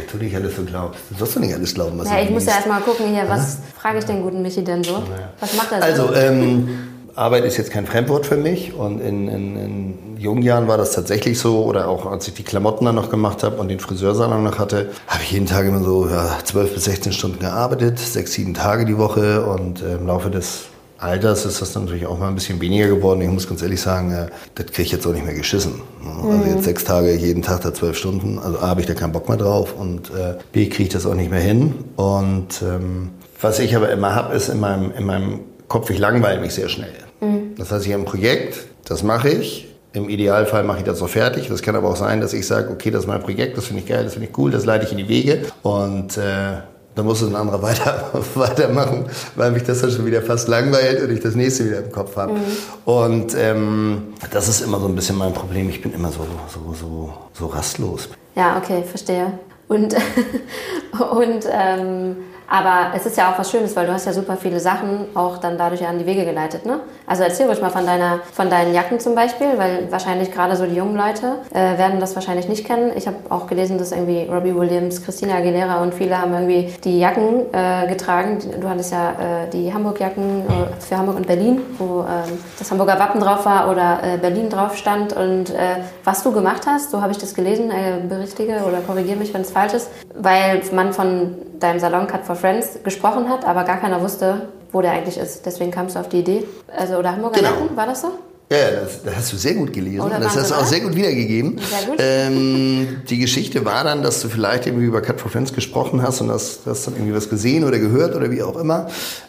was du nicht alles so glaubst. Du sollst doch nicht alles glauben, was ja, ich muss ja erstmal gucken hier, was frage ich den guten Michi denn so? Was macht er so? Also, ähm, Arbeit ist jetzt kein Fremdwort für mich und in, in, in, jungen Jahren war das tatsächlich so oder auch als ich die Klamotten dann noch gemacht habe und den Friseursalon noch hatte, habe ich jeden Tag immer so ja, 12 bis 16 Stunden gearbeitet, sechs, sieben Tage die Woche und äh, im Laufe des Alters ist das natürlich auch mal ein bisschen weniger geworden. Ich muss ganz ehrlich sagen, äh, das kriege ich jetzt auch nicht mehr geschissen. Also mhm. jetzt sechs Tage, jeden Tag da zwölf Stunden. Also A, habe ich da keinen Bock mehr drauf und äh, B, kriege ich das auch nicht mehr hin. Und ähm, was ich aber immer habe, ist in meinem, in meinem Kopf, ich langweile mich sehr schnell. Mhm. Das heißt, ich habe ein Projekt, das mache ich. Im Idealfall mache ich das auch fertig. Das kann aber auch sein, dass ich sage, okay, das ist mein Projekt, das finde ich geil, das finde ich cool, das leite ich in die Wege. Und äh, dann muss es ein anderer <laughs> weiter, weitermachen, weil mich das dann schon wieder fast langweilt und ich das nächste wieder im Kopf habe. Mhm. Und ähm, das ist immer so ein bisschen mein Problem. Ich bin immer so, so, so, so rastlos. Ja, okay, verstehe. Und, <laughs> und ähm, aber es ist ja auch was Schönes, weil du hast ja super viele Sachen auch dann dadurch an die Wege geleitet, ne? Also erzähl ruhig mal von deiner, von deinen Jacken zum Beispiel, weil wahrscheinlich gerade so die jungen Leute äh, werden das wahrscheinlich nicht kennen. Ich habe auch gelesen, dass irgendwie Robbie Williams, Christina Aguilera und viele haben irgendwie die Jacken äh, getragen. Du hattest ja äh, die Hamburg-Jacken äh, für Hamburg und Berlin, wo ähm, das Hamburger Wappen drauf war oder äh, Berlin drauf stand. Und äh, was du gemacht hast, so habe ich das gelesen, berichtige oder korrigiere mich, wenn es falsch ist, weil man von deinem Salon Cut for Friends gesprochen hat, aber gar keiner wusste, wo der eigentlich ist. Deswegen kamst du auf die Idee. Also, oder Hamburger genau. Nacken, war das so? Ja, das, das, hast du sehr gut gelesen. Oder das hast du auch sehr gut wiedergegeben. Sehr gut. Ähm, die Geschichte war dann, dass du vielleicht irgendwie über Cut for Friends gesprochen hast und hast, hast dann irgendwie was gesehen oder gehört oder wie auch immer.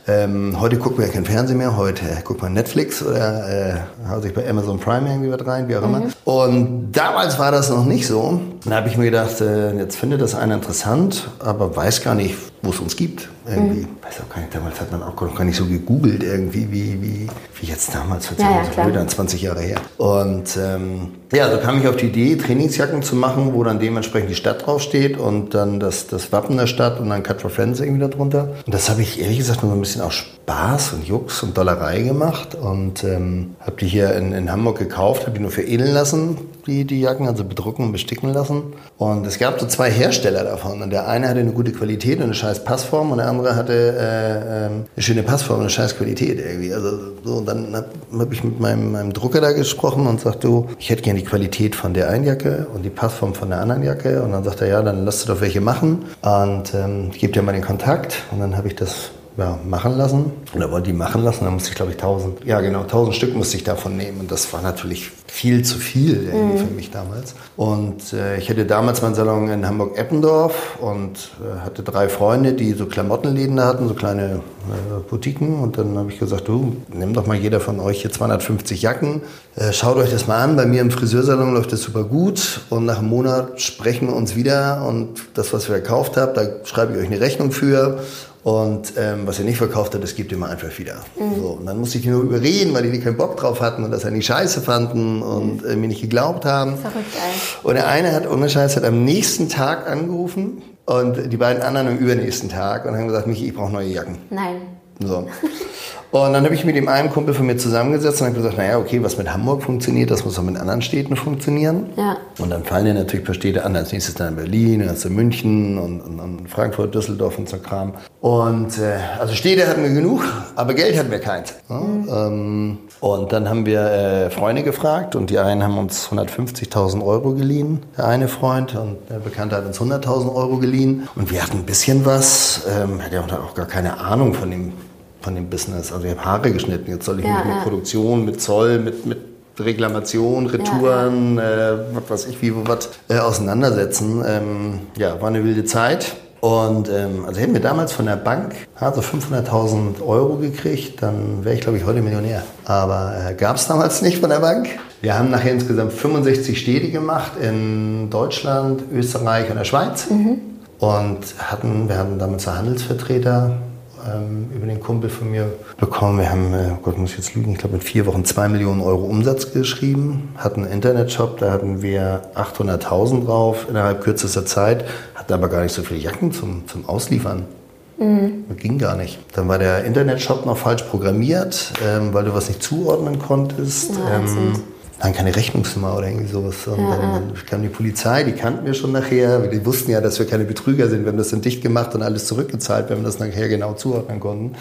Ähm, heute gucken wir ja kein Fernsehen mehr, heute guckt man Netflix oder äh, haut sich bei Amazon Prime irgendwie was rein, wie auch mhm. immer. Und damals war das noch nicht so. Da habe ich mir gedacht, äh, jetzt findet das einer interessant, aber weiß gar nicht, wo es uns gibt. Irgendwie, mhm. weiß auch gar nicht, damals hat man auch noch gar nicht so gegoogelt irgendwie, wie, wie, wie jetzt damals, vor ja, ja, 20 Jahre her. Und ähm, ja, so kam ich auf die Idee, Trainingsjacken zu machen, wo dann dementsprechend die Stadt draufsteht und dann das, das Wappen der Stadt und dann Cut for Friends irgendwie darunter. Und das habe ich ehrlich gesagt nur so ein bisschen aus Spaß und Jux und Dollerei gemacht und ähm, habe die hier in, in Hamburg gekauft, habe die nur veredeln lassen, die, die Jacken, also bedrucken und besticken lassen. Und es gab so zwei Hersteller davon und der eine hatte eine gute Qualität und eine scheiß Passform und der andere hatte äh, ähm, eine schöne Passform und eine scheiß Qualität irgendwie. Also so, und dann habe hab ich mit meinem, meinem Drucker da gesprochen und sagte, du, ich hätte gerne die Qualität von der einen Jacke und die Passform von der anderen Jacke. Und dann sagt er, ja, dann lass du doch welche machen und ähm, gebe dir mal den Kontakt. Und dann habe ich das ja, machen lassen. Da wollte die machen lassen. Da musste ich, glaube ich, 1000, ja genau, 1000 Stück musste ich davon nehmen. Und das war natürlich viel zu viel mhm. für mich damals. Und äh, ich hatte damals meinen Salon in Hamburg-Eppendorf und äh, hatte drei Freunde, die so Klamottenläden da hatten, so kleine äh, Boutiquen. Und dann habe ich gesagt, du, nimm doch mal jeder von euch hier 250 Jacken. Äh, schaut euch das mal an. Bei mir im Friseursalon läuft das super gut. Und nach einem Monat sprechen wir uns wieder. Und das, was wir gekauft habt, da schreibe ich euch eine Rechnung für. Und ähm, was er nicht verkauft hat, das gibt ihm einfach wieder. Mhm. So, und dann musste ich ihn nur überreden, weil die keinen Bock drauf hatten und das nicht scheiße fanden und äh, mir nicht geglaubt haben. Verrückt. Und der eine hat ohne Scheiß hat am nächsten Tag angerufen und die beiden anderen am übernächsten Tag und haben gesagt, Michi, ich brauche neue Jacken. Nein. So. <laughs> Und dann habe ich mit dem einen Kumpel von mir zusammengesetzt und habe gesagt, naja, okay, was mit Hamburg funktioniert, das muss auch mit anderen Städten funktionieren. Ja. Und dann fallen dir natürlich ein paar Städte an. Als nächstes dann Berlin, dann hast du München und, und, und, Frankfurt, Düsseldorf und so Kram. Und äh, also Städte hatten wir genug, aber Geld hatten wir keins. Mhm. Ähm, und dann haben wir äh, Freunde gefragt und die einen haben uns 150.000 Euro geliehen, der eine Freund, und der Bekannte hat uns 100.000 Euro geliehen. Und wir hatten ein bisschen was, ähm, hat ja auch gar keine Ahnung von dem von dem Business. Also ich habe Haare geschnitten, jetzt soll ich ja, mich mit ja. Produktion, mit Zoll, mit, mit Reklamation, Retouren, ja, äh, was weiß ich, wie, was äh, auseinandersetzen. Ähm, ja, war eine wilde Zeit. Und ähm, also hätten wir damals von der Bank also 500.000 Euro gekriegt, dann wäre ich, glaube ich, heute Millionär. Aber äh, gab es damals nicht von der Bank. Wir haben nachher insgesamt 65 Städte gemacht in Deutschland, Österreich und der Schweiz. Mhm. Und hatten, wir hatten damals Handelsvertreter, ähm, über den Kumpel von mir bekommen. Wir haben, äh, Gott muss ich jetzt lügen, ich glaube in vier Wochen zwei Millionen Euro Umsatz geschrieben, hatten einen Internetshop, da hatten wir 800.000 drauf innerhalb kürzester Zeit, hatten aber gar nicht so viele Jacken zum, zum Ausliefern. Mhm. Das ging gar nicht. Dann war der Internetshop noch falsch programmiert, ähm, weil du was nicht zuordnen konntest. Ja, dann keine Rechnungsnummer oder irgendwie sowas. Und ja, dann, dann, kam die Polizei, die kannten wir schon nachher. Die wussten ja, dass wir keine Betrüger sind. Wir haben das dann dicht gemacht und alles zurückgezahlt, wenn wir das nachher genau zuordnen konnten.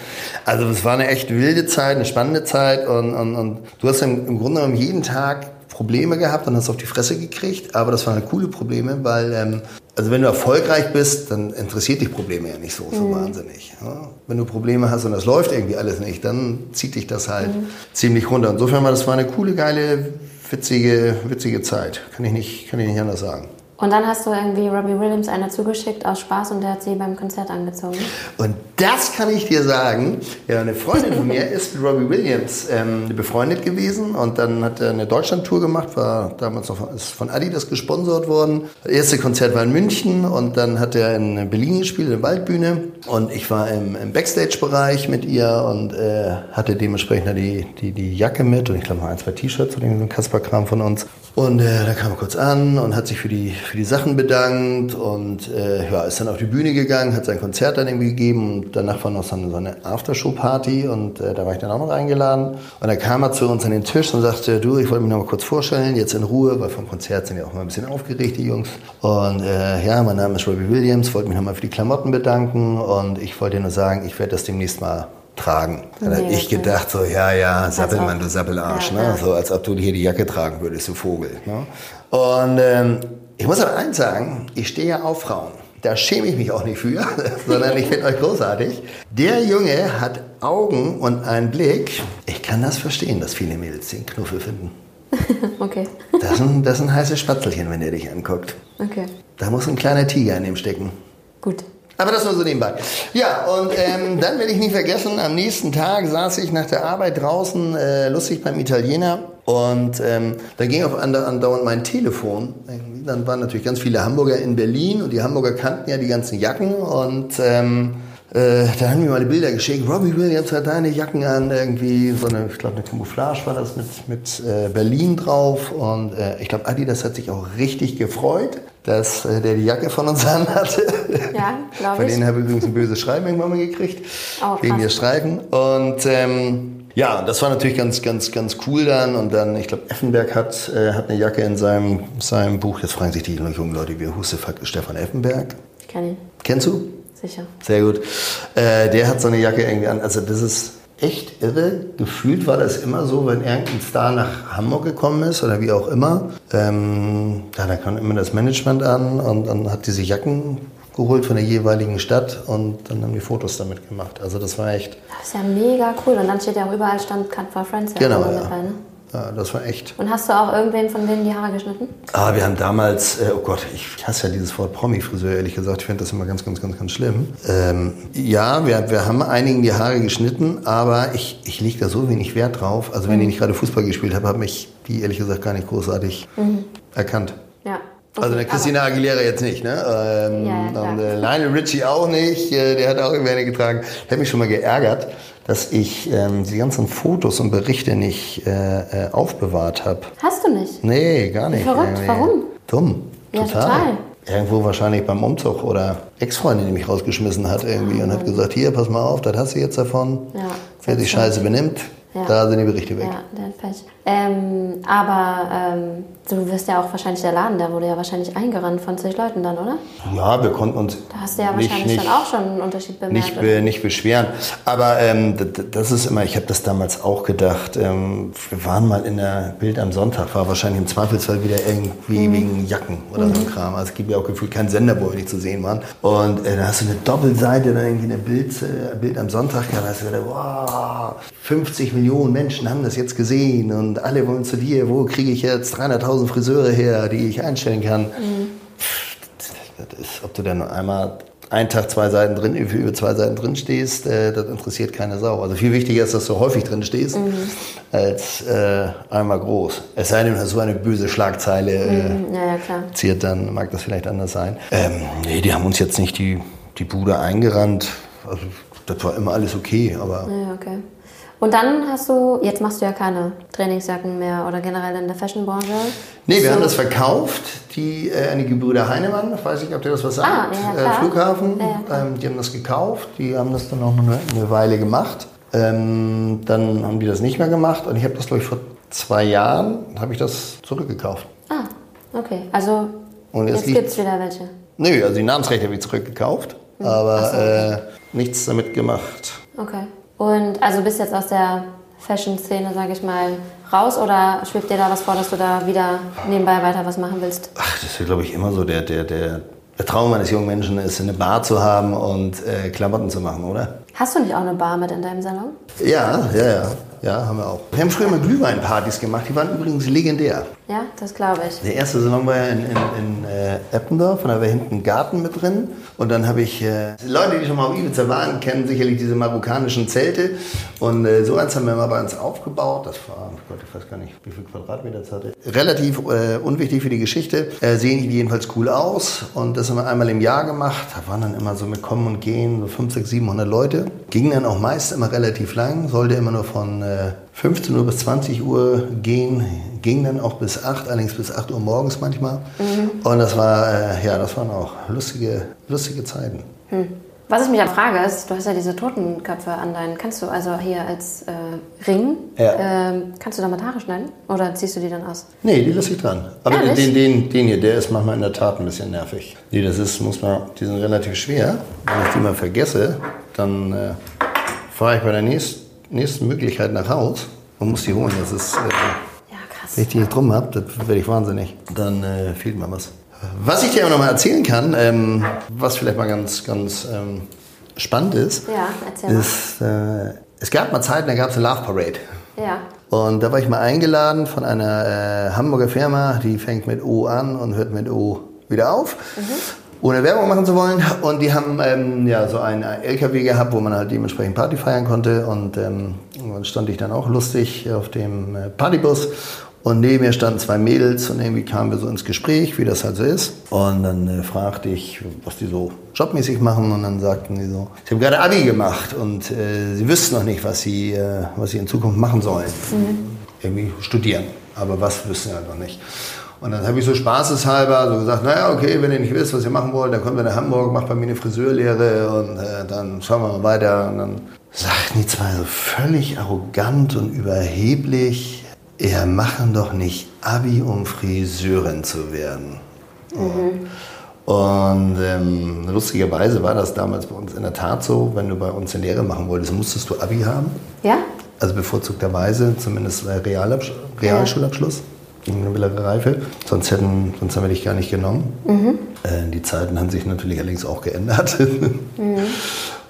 Also es war eine echt wilde Zeit, eine spannende Zeit. Und, und, und du hast im, im Grunde genommen jeden Tag Probleme gehabt und hast auf die Fresse gekriegt. Aber das waren halt coole Probleme, weil ähm, also wenn du erfolgreich bist, dann interessiert dich Probleme ja nicht so, so mhm. wahnsinnig. Ja? Wenn du Probleme hast und das läuft irgendwie alles nicht, dann zieht dich das halt mhm. ziemlich runter. Insofern war das war eine coole, geile, witzige, witzige Zeit. Kann ich nicht, kann ich nicht anders sagen. Und dann hast du irgendwie Robbie Williams einer zugeschickt aus Spaß und der hat sie beim Konzert angezogen. Und Das kann ich dir sagen. Ja, eine Freundin von mir ist mit Robbie Williams ähm, befreundet gewesen und dann hat er eine Deutschland-Tour gemacht, war damals noch ist von Adidas gesponsert worden. Das erste Konzert war in München und dann hat er in Berlin gespielt, in der Waldbühne und ich war im, im Backstage-Bereich mit ihr und äh, hatte dementsprechend die, die, die Jacke mit und ich glaube mal ein, zwei T-Shirts oder so ein Kasper-Kram von uns. Und äh, da kam er kurz an und hat sich für die, für die Sachen bedankt und äh, ja, ist dann auf die Bühne gegangen, hat sein Konzert dann irgendwie gegeben und danach war noch so eine, so eine Aftershow-Party und äh, da war ich dann auch noch eingeladen. Und da kam er zu uns an den Tisch und sagte, du, ich wollte mich noch mal kurz vorstellen, jetzt in Ruhe, weil vom Konzert sind ja auch mal ein bisschen aufgeregt, die Jungs. Und äh, ja, mein Name ist Robbie Williams, wollte mich noch mal für die Klamotten bedanken und ich wollte dir nur sagen, ich werde das demnächst mal tragen. Dann nee, habe ich gedacht, so, ja, ja, Sappelmann, du Sappelarsch, ja, ne? Ja. so als ob du hier die Jacke tragen würdest, du Vogel. Ne? Und ähm, ich muss aber eins sagen, ich stehe ja auf Frauen. Da schäme ich mich auch nicht für, <laughs> sondern ich finde euch großartig. Der Junge hat Augen und einen Blick. Ich kann das verstehen, dass viele Mädels den Knuffel finden. <laughs> okay. Das ist, ein, das ist ein heißes Spatzelchen, wenn er dich anguckt. Okay. Da muss ein kleiner Tiger in ihm stecken. Gut. Aber das nur so nebenbei. Ja, und ähm, dann werde ich nicht vergessen, am nächsten Tag saß ich nach der Arbeit draußen, äh, lustig beim Italiener. Und ähm, da ging auf andauernd mein Telefon. Dann waren natürlich ganz viele Hamburger in Berlin und die Hamburger kannten ja die ganzen Jacken. Und ähm, äh, da haben mir mal die Bilder geschickt. Robbie Williams hat deine Jacken an, irgendwie so eine, ich glaube, eine Camouflage war das mit, mit äh, Berlin drauf. Und äh, ich glaube, Adidas hat sich auch richtig gefreut, dass äh, der die Jacke von uns <laughs> anhatte. Ja, glaube ich. Von denen habe ich übrigens ein böses Schreiben irgendwann mal gekriegt. Oh, wegen der Streifen. Und ähm, ja, das war natürlich ganz, ganz, ganz cool dann. Und dann, ich glaube, Effenberg hat, äh, hat eine Jacke in seinem, seinem Buch. Jetzt fragen sich die jungen Leute, wie Hustefuck Stefan Effenberg. Ich kenne ihn. Kennst du? Sicher. Sehr gut. Äh, der hat so eine Jacke irgendwie an. Also das ist echt irre. Gefühlt war das immer so, wenn irgendein Star nach Hamburg gekommen ist oder wie auch immer. Ähm, ja, da kam immer das Management an und dann hat diese Jacken geholt von der jeweiligen Stadt und dann haben die Fotos damit gemacht. Also das war echt. Das ist ja mega cool. Und dann steht ja auch überall Stand Cut for Friends genau, ja. Dabei, ne? Ja, das war echt. Und hast du auch irgendwen von denen die Haare geschnitten? Ah, wir haben damals, äh, oh Gott, ich hasse ja dieses Wort Promi-Friseur, ehrlich gesagt. Ich finde das immer ganz, ganz, ganz, ganz schlimm. Ähm, ja, wir, wir haben einigen die Haare geschnitten, aber ich, ich lege da so wenig Wert drauf. Also, wenn mhm. ich nicht gerade Fußball gespielt habe, habe ich die ehrlich gesagt gar nicht großartig mhm. erkannt. Ja. Okay, also eine Christina Aguilera jetzt nicht, ne? Ähm, ja, ja, und äh, Lionel Richie auch nicht. Äh, der hat auch irgendwie eine getragen. Der hat mich schon mal geärgert dass ich ähm, die ganzen Fotos und Berichte nicht äh, äh, aufbewahrt habe. Hast du nicht? Nee, gar nicht. Verrückt, irgendwie. warum? Dumm. Ja, total. total. Irgendwo wahrscheinlich beim Umzug oder Ex-Freundin, die mich rausgeschmissen hat irgendwie oh. und hat gesagt, hier, pass mal auf, das hast du jetzt davon. Ja, Wer sich scheiße benimmt, ja. Da sind die Berichte weg. Ja, der hat Pech. Ähm, aber ähm, du wirst ja auch wahrscheinlich der Laden, der wurde ja wahrscheinlich eingerannt von zig Leuten dann, oder? Ja, wir konnten uns. Da hast du ja wahrscheinlich nicht, dann auch schon einen Unterschied bemerkt. Nicht, be, nicht beschweren. Aber ähm, das ist immer, ich habe das damals auch gedacht. Ähm, wir waren mal in der Bild am Sonntag, war wahrscheinlich im Zweifelsfall wieder irgendwie mhm. wegen Jacken oder mhm. so ein Kram. Also es gibt ja auch gefühlt keinen Sender, wo wir nicht zu sehen waren. Und äh, da hast du eine Doppelseite, dann irgendwie eine Bild, äh, Bild am Sonntag, da hast du wieder, wow, 50 Millionen Menschen haben das jetzt gesehen und alle wollen zu dir, wo kriege ich jetzt 300.000 Friseure her, die ich einstellen kann. Mhm. Das ist, ob du dann einmal einen Tag zwei Seiten drin, über zwei Seiten drin stehst, äh, das interessiert keine Sau. Also viel wichtiger ist, dass du häufig drin stehst, mhm. als äh, einmal groß. Es sei denn, du hast so eine böse Schlagzeile äh, mhm. ja, ja, ziert, dann mag das vielleicht anders sein. Ähm, nee, die haben uns jetzt nicht die, die Bude eingerannt. Also, das war immer alles okay, aber. Ja, okay. Und dann hast du, jetzt machst du ja keine Trainingsjacken mehr oder generell in der Fashionbranche. Nee, wir so. haben das verkauft, die äh, an die Gebrüder Heinemann, ich weiß nicht, ob dir das was sagt, ah, ja, äh, Flughafen, ja, ähm, die haben das gekauft, die haben das dann auch noch eine, eine Weile gemacht. Ähm, dann haben die das nicht mehr gemacht und ich habe das, glaube ich, vor zwei Jahren, habe ich das zurückgekauft. Ah, okay, also und jetzt, jetzt gibt es wieder welche. Nö, also die Namensrechte habe ich zurückgekauft, hm. aber so, okay. äh, nichts damit gemacht. Okay. Und also bist jetzt aus der Fashion-Szene, sage ich mal, raus oder schwebt dir da was vor, dass du da wieder nebenbei weiter was machen willst? Ach, das ist, glaube ich, immer so der, der, der, der Traum eines jungen Menschen ist, eine Bar zu haben und äh, Klamotten zu machen, oder? Hast du nicht auch eine Bar mit in deinem Salon? Ja, ja, ja. ja, haben wir auch. Wir haben früher mal Glühweinpartys gemacht, die waren übrigens legendär. Ja, das glaube ich. Der erste Salon war ja in, in, in äh, Eppendorf und da war hinten ein Garten mit drin. Und dann habe ich, äh, Leute, die schon mal auf Ibiza waren, kennen sicherlich diese marokkanischen Zelte. Und äh, so eins haben wir mal bei uns aufgebaut. Das war, oh Gott, ich weiß gar nicht, wie viel Quadratmeter das hatte. Relativ äh, unwichtig für die Geschichte. Äh, sehen die jedenfalls cool aus. Und das haben wir einmal im Jahr gemacht. Da waren dann immer so mit Kommen und Gehen so 5, 6, 700 Leute. Ging dann auch meist immer relativ lang. Sollte immer nur von äh, 15 Uhr bis 20 Uhr gehen, ging dann auch bis 8, allerdings bis 8 Uhr morgens manchmal. Mhm. Und das war, äh, ja, das waren auch lustige, lustige Zeiten. Hm. Was ich mich dann frage, ist, du hast ja diese Totenköpfe an deinen, kannst du also hier als äh, Ring, ja. äh, kannst du damit Haare schneiden? Oder ziehst du die dann aus? Nee, die lasse ich dran. Aber den, den, den hier, der ist manchmal in der Tat ein bisschen nervig. Nee, das ist, muss man, die sind relativ schwer. Wenn ich die mal vergesse, dann äh, fahre ich bei der nächsten nächsten Möglichkeit nach Haus und muss die holen. Das ist, äh. Wenn ich die nicht drum habe, das werde ich wahnsinnig. Dann äh, fehlt mir was. Was ich dir aber noch mal erzählen kann, ähm, was vielleicht mal ganz, ganz ähm, spannend ist, ja, ist, äh, es gab mal Zeiten, da gab es eine Love Parade. Ja. Und da war ich mal eingeladen von einer äh, Hamburger Firma, die fängt mit O an und hört mit O wieder auf. Mhm ohne Werbung machen zu wollen. Und die haben ähm, ja so einen LKW gehabt, wo man halt dementsprechend Party feiern konnte. Und ähm, dann stand ich dann auch lustig auf dem äh, Partybus. Und neben mir standen zwei Mädels und irgendwie kamen wir so ins Gespräch, wie das halt so ist. Und dann äh, fragte ich, was die so jobmäßig machen. Und dann sagten die so, sie haben gerade Abi gemacht und äh, sie wüssten noch nicht, was sie, äh, was sie in Zukunft machen sollen. Mhm. Irgendwie studieren. Aber was wüssten sie halt noch nicht. Und dann habe ich so spaßeshalber so gesagt, naja, okay, wenn ihr nicht wisst, was ihr machen wollt, dann kommt ihr nach Hamburg, macht bei mir eine Friseurlehre und äh, dann schauen wir mal weiter. Und dann sagten die zwei so völlig arrogant und überheblich, ihr machen doch nicht Abi, um Friseurin zu werden. Mhm. Und ähm, lustigerweise war das damals bei uns in der Tat so, wenn du bei uns eine Lehre machen wolltest, musstest du Abi haben. Ja? Also bevorzugterweise, zumindest Realabsch Realschulabschluss. Ja eine mittlere Reife. Sonst, hätten, sonst haben wir dich gar nicht genommen. Mhm. Äh, die Zeiten haben sich natürlich allerdings auch geändert. <laughs> Mhm.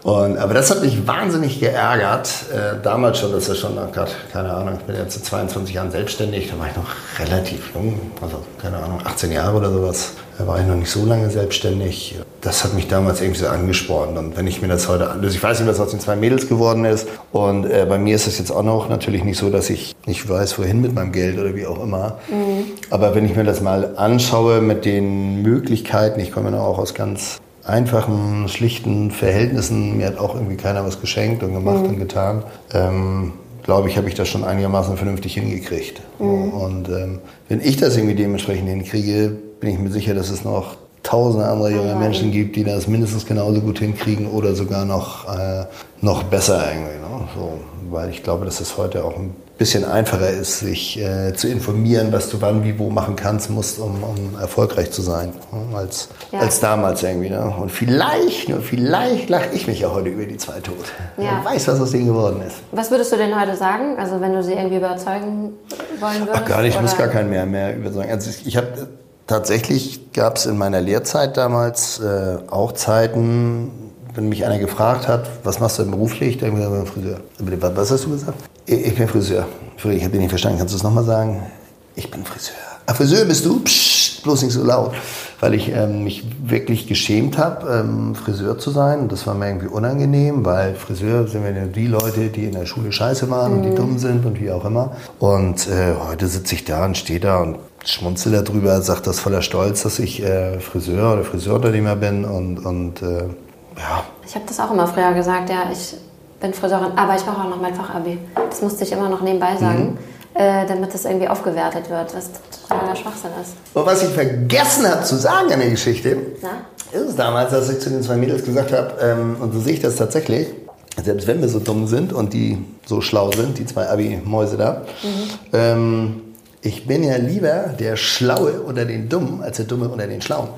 Und, aber das hat mich wahnsinnig geärgert. Äh, damals schon, das ist schon, Gott, keine Ahnung, ich bin jetzt seit 22 Jahren selbstständig, da war ich noch relativ jung, also keine Ahnung, 18 Jahre oder sowas. Da war ich noch nicht so lange selbstständig. Das hat mich damals irgendwie so angespornt. Und wenn ich mir das heute also ich weiß nicht, was aus den zwei Mädels geworden ist. Und äh, bei mir ist es jetzt auch noch natürlich nicht so, dass ich nicht weiß, wohin mit meinem Geld oder wie auch immer. Mhm. Aber wenn ich mir das mal anschaue mit den Möglichkeiten, ich komme ja auch aus ganz einfachen, schlichten Verhältnissen. Mir hat auch irgendwie keiner was geschenkt und gemacht mhm. und getan. Ähm, glaube ich, habe ich das schon einigermaßen vernünftig hingekriegt. Mhm. Und ähm, wenn ich das irgendwie dementsprechend hinkriege, bin ich mir sicher, dass es noch tausende andere junge Menschen gibt, die das mindestens genauso gut hinkriegen oder sogar noch, äh, noch besser irgendwie. Ne? So, weil ich glaube, dass es heute auch ein bisschen einfacher ist, sich äh, zu informieren, was du wann, wie, wo machen kannst, musst, um, um erfolgreich zu sein, ne? als, ja. als damals irgendwie. Ne? Und vielleicht, nur vielleicht lache ich mich ja heute über die zwei tot. Ja. Wer weiß, was aus denen geworden ist. Was würdest du denn heute sagen? Also wenn du sie irgendwie überzeugen wollen würdest? Ach gar nicht, ich muss gar keinen mehr, mehr überzeugen. Also ich, ich habe tatsächlich gab es in meiner Lehrzeit damals äh, auch Zeiten, wenn mich einer gefragt hat, was machst du denn beruflich, dann bin ich Friseur. Was hast du gesagt? Ich bin Friseur. Ich habe dich nicht verstanden. Kannst du es nochmal sagen? Ich bin Friseur. Ah, Friseur bist du? Psst, bloß nicht so laut. Weil ich ähm, mich wirklich geschämt habe, ähm, Friseur zu sein. Und das war mir irgendwie unangenehm, weil Friseur sind wir ja die Leute, die in der Schule scheiße waren mhm. und die mhm. dumm sind und wie auch immer. Und äh, heute sitze ich da und stehe da und schmunzel darüber, sagt das voller Stolz, dass ich äh, Friseur oder Friseurunternehmer bin und, und äh, ja. Ich habe das auch immer früher gesagt, ja, ich bin Friseurin, aber ich mache auch noch mein Fachabi. Das musste ich immer noch nebenbei sagen, mhm. äh, damit das irgendwie aufgewertet wird, was totaler Schwachsinn ist. Und was ich vergessen habe zu sagen an der Geschichte, Na? ist es damals, dass ich zu den zwei Mädels gesagt habe, ähm, und so sehe ich das tatsächlich, selbst wenn wir so dumm sind und die so schlau sind, die zwei Abi-Mäuse da, mhm. ähm, ich bin ja lieber der Schlaue unter den Dummen als der Dumme unter den Schlauen.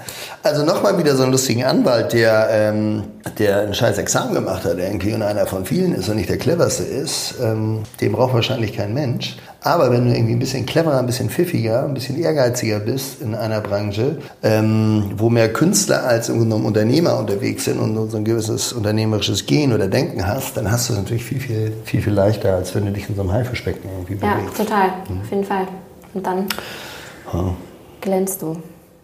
Also nochmal wieder so einen lustigen Anwalt, der, ähm, der ein scheiß Examen gemacht hat, irgendwie und einer von vielen ist und nicht der cleverste ist. Ähm, dem braucht wahrscheinlich kein Mensch. Aber wenn du irgendwie ein bisschen cleverer, ein bisschen pfiffiger, ein bisschen ehrgeiziger bist in einer Branche, ähm, wo mehr Künstler als im Grunde Unternehmer unterwegs sind und so ein gewisses unternehmerisches Gehen oder Denken hast, dann hast du es natürlich viel, viel, viel, viel leichter, als wenn du dich in so einem Haifischbecken irgendwie bewegst. Ja, total. Mhm. Auf jeden Fall. Und dann oh. glänzt du.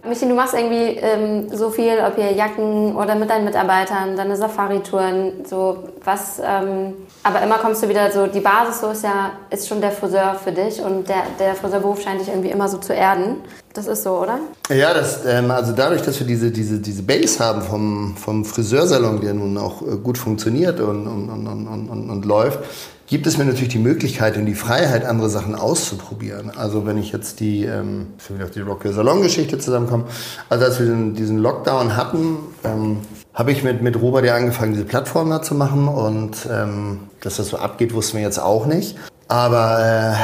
Michi, du machst irgendwie ähm, so viel, ob hier Jacken oder mit deinen Mitarbeitern, deine Safari-Touren, so was. Ähm, aber immer kommst du wieder so, die Basis so ist ja, ist schon der Friseur für dich und der, der Friseurberuf scheint dich irgendwie immer so zu erden. Das ist so, oder? Ja, das, ähm, also dadurch, dass wir diese, diese, diese Base haben vom, vom Friseursalon, der nun auch äh, gut funktioniert und, und, und, und, und, und läuft, gibt es mir natürlich die Möglichkeit und die Freiheit, andere Sachen auszuprobieren. Also wenn ich jetzt die, ähm, für auf die Rock Salon Geschichte zusammenkomme, also als wir diesen Lockdown hatten, ähm, habe ich mit, mit Robert ja angefangen, diese Plattform da zu machen und ähm, dass das so abgeht, wussten wir jetzt auch nicht. Aber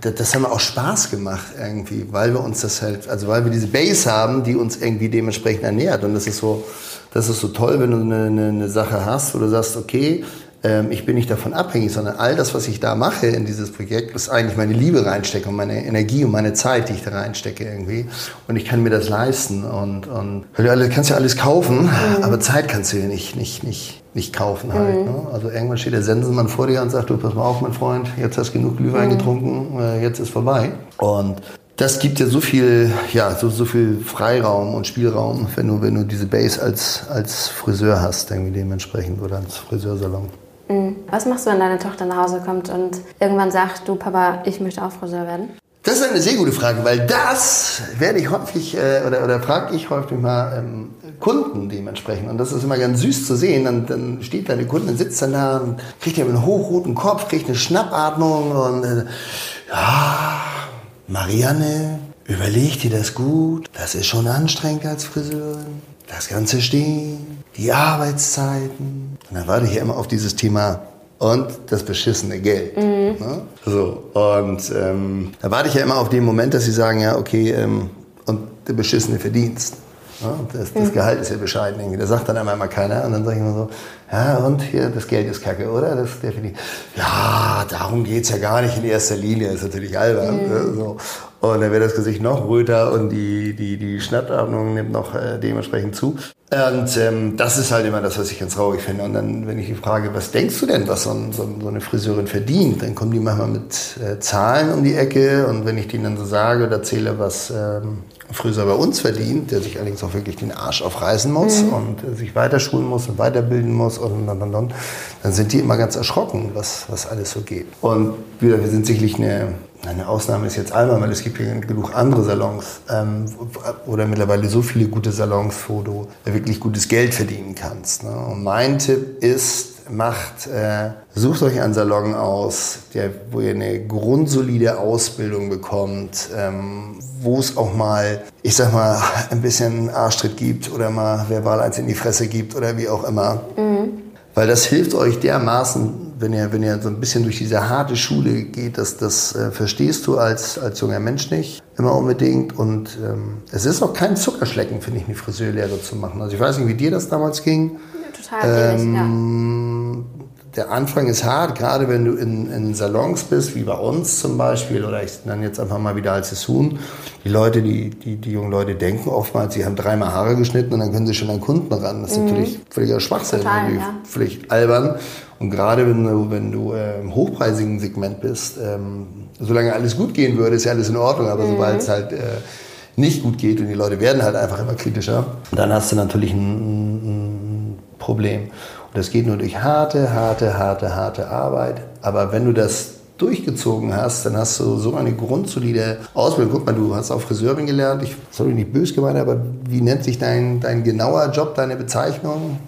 äh, das, haben wir auch Spaß gemacht irgendwie, weil wir uns das halt, also weil wir diese Base haben, die uns irgendwie dementsprechend ernährt. Und das ist so, das ist so toll, wenn du eine, eine, eine Sache hast, wo du sagst, okay, ich bin nicht davon abhängig, sondern all das, was ich da mache in dieses Projekt, ist eigentlich meine Liebe reinstecke und meine Energie und meine Zeit, die ich da reinstecke irgendwie. Und ich kann mir das leisten und, und du kannst ja alles kaufen, mhm. aber Zeit kannst du ja nicht, nicht, nicht, nicht kaufen halt. Mhm. Ne? Also irgendwann steht der Sensenmann vor dir und sagt, du pass mal auf, mein Freund, jetzt hast du genug Glühwein mhm. getrunken, äh, jetzt ist vorbei. Und das gibt ja so viel, ja, so, so viel Freiraum und Spielraum, wenn du, wenn du diese Base als, als Friseur hast, irgendwie dementsprechend oder als Friseursalon. Was machst du, wenn deine Tochter nach Hause kommt und irgendwann sagt, du Papa, ich möchte auch Friseur werden? Das ist eine sehr gute Frage, weil das werde ich häufig äh, oder, oder frage ich häufig mal ähm, Kunden dementsprechend. Und das ist immer ganz süß zu sehen. Dann, dann steht deine Kundin, sitzt dann da und kriegt ja einen hochroten Kopf, kriegt eine Schnappatmung und äh, ja, Marianne, überleg dir das gut. Das ist schon anstrengend als Friseurin. Das ganze Stehen, die Arbeitszeiten. Und dann warte ich ja immer auf dieses Thema und das beschissene Geld. Mhm. Ne? So, und ähm, da warte ich ja immer auf den Moment, dass sie sagen, ja, okay, ähm, und der beschissene Verdienst. Ja, das, das mhm. Gehalt ist ja bescheiden irgendwie. Das sagt dann einmal immer keiner. Und dann sage ich immer so, ja, und hier, das Geld ist kacke, oder? Das definitiv. Ja, darum geht's ja gar nicht in erster Linie. Das ist natürlich albern. Mhm. Ne? So. Und dann wird das Gesicht noch röter und die, die, die Schnappatmung nimmt noch äh, dementsprechend zu. Und ähm, das ist halt immer das, was ich ganz traurig finde. Und dann, wenn ich die frage, was denkst du denn, was so, ein, so, so eine Friseurin verdient, dann kommen die manchmal mit äh, Zahlen um die Ecke. Und wenn ich denen dann so sage oder erzähle, was ähm, ein Friseur bei uns verdient, der sich allerdings auch wirklich den Arsch aufreißen muss mhm. und äh, sich weiterschulen muss und weiterbilden muss und dann, dann, dann, dann sind die immer ganz erschrocken, was, was alles so geht. Und wir, wir sind sicherlich eine eine Ausnahme ist jetzt Alma, weil es gibt hier genug andere Salons ähm, oder mittlerweile so viele gute Salons, wo du wirklich gutes Geld verdienen kannst. Ne? Und mein Tipp ist, macht, äh, sucht euch einen Salon aus, der, wo ihr eine grundsolide Ausbildung bekommt, ähm, wo es auch mal, ich sag mal, <laughs> ein bisschen Arschtritt gibt oder mal verbal eins in die Fresse gibt oder wie auch immer. Mhm. Weil das hilft euch dermaßen wenn ihr, wenn ihr so ein bisschen durch diese harte Schule geht, das, das äh, verstehst du als, als junger Mensch nicht immer unbedingt. Und ähm, es ist auch kein Zuckerschlecken, finde ich, eine Friseurlehre zu machen. Also ich weiß nicht, wie dir das damals ging. Ja, total ähm, ähnlich, ja der Anfang ist hart, gerade wenn du in, in Salons bist, wie bei uns zum Beispiel, oder ich nenne jetzt einfach mal wieder als Huhn. Die Leute, die, die, die jungen Leute denken oftmals, sie haben dreimal Haare geschnitten und dann können sie schon an Kunden ran. Das ist mhm. natürlich völliger Schwachsinn, Total, ja. völlig albern. Und gerade wenn du, wenn du äh, im hochpreisigen Segment bist, ähm, solange alles gut gehen würde, ist ja alles in Ordnung, aber mhm. sobald es halt äh, nicht gut geht und die Leute werden halt einfach immer kritischer, dann hast du natürlich ein, ein Problem. Das geht nur durch harte, harte, harte, harte Arbeit. Aber wenn du das durchgezogen hast, dann hast du so eine grundsolide Ausbildung. Guck mal, du hast auch Friseurin gelernt. Ich sorry, nicht böse gemeint, aber wie nennt sich dein, dein genauer Job, deine Bezeichnung?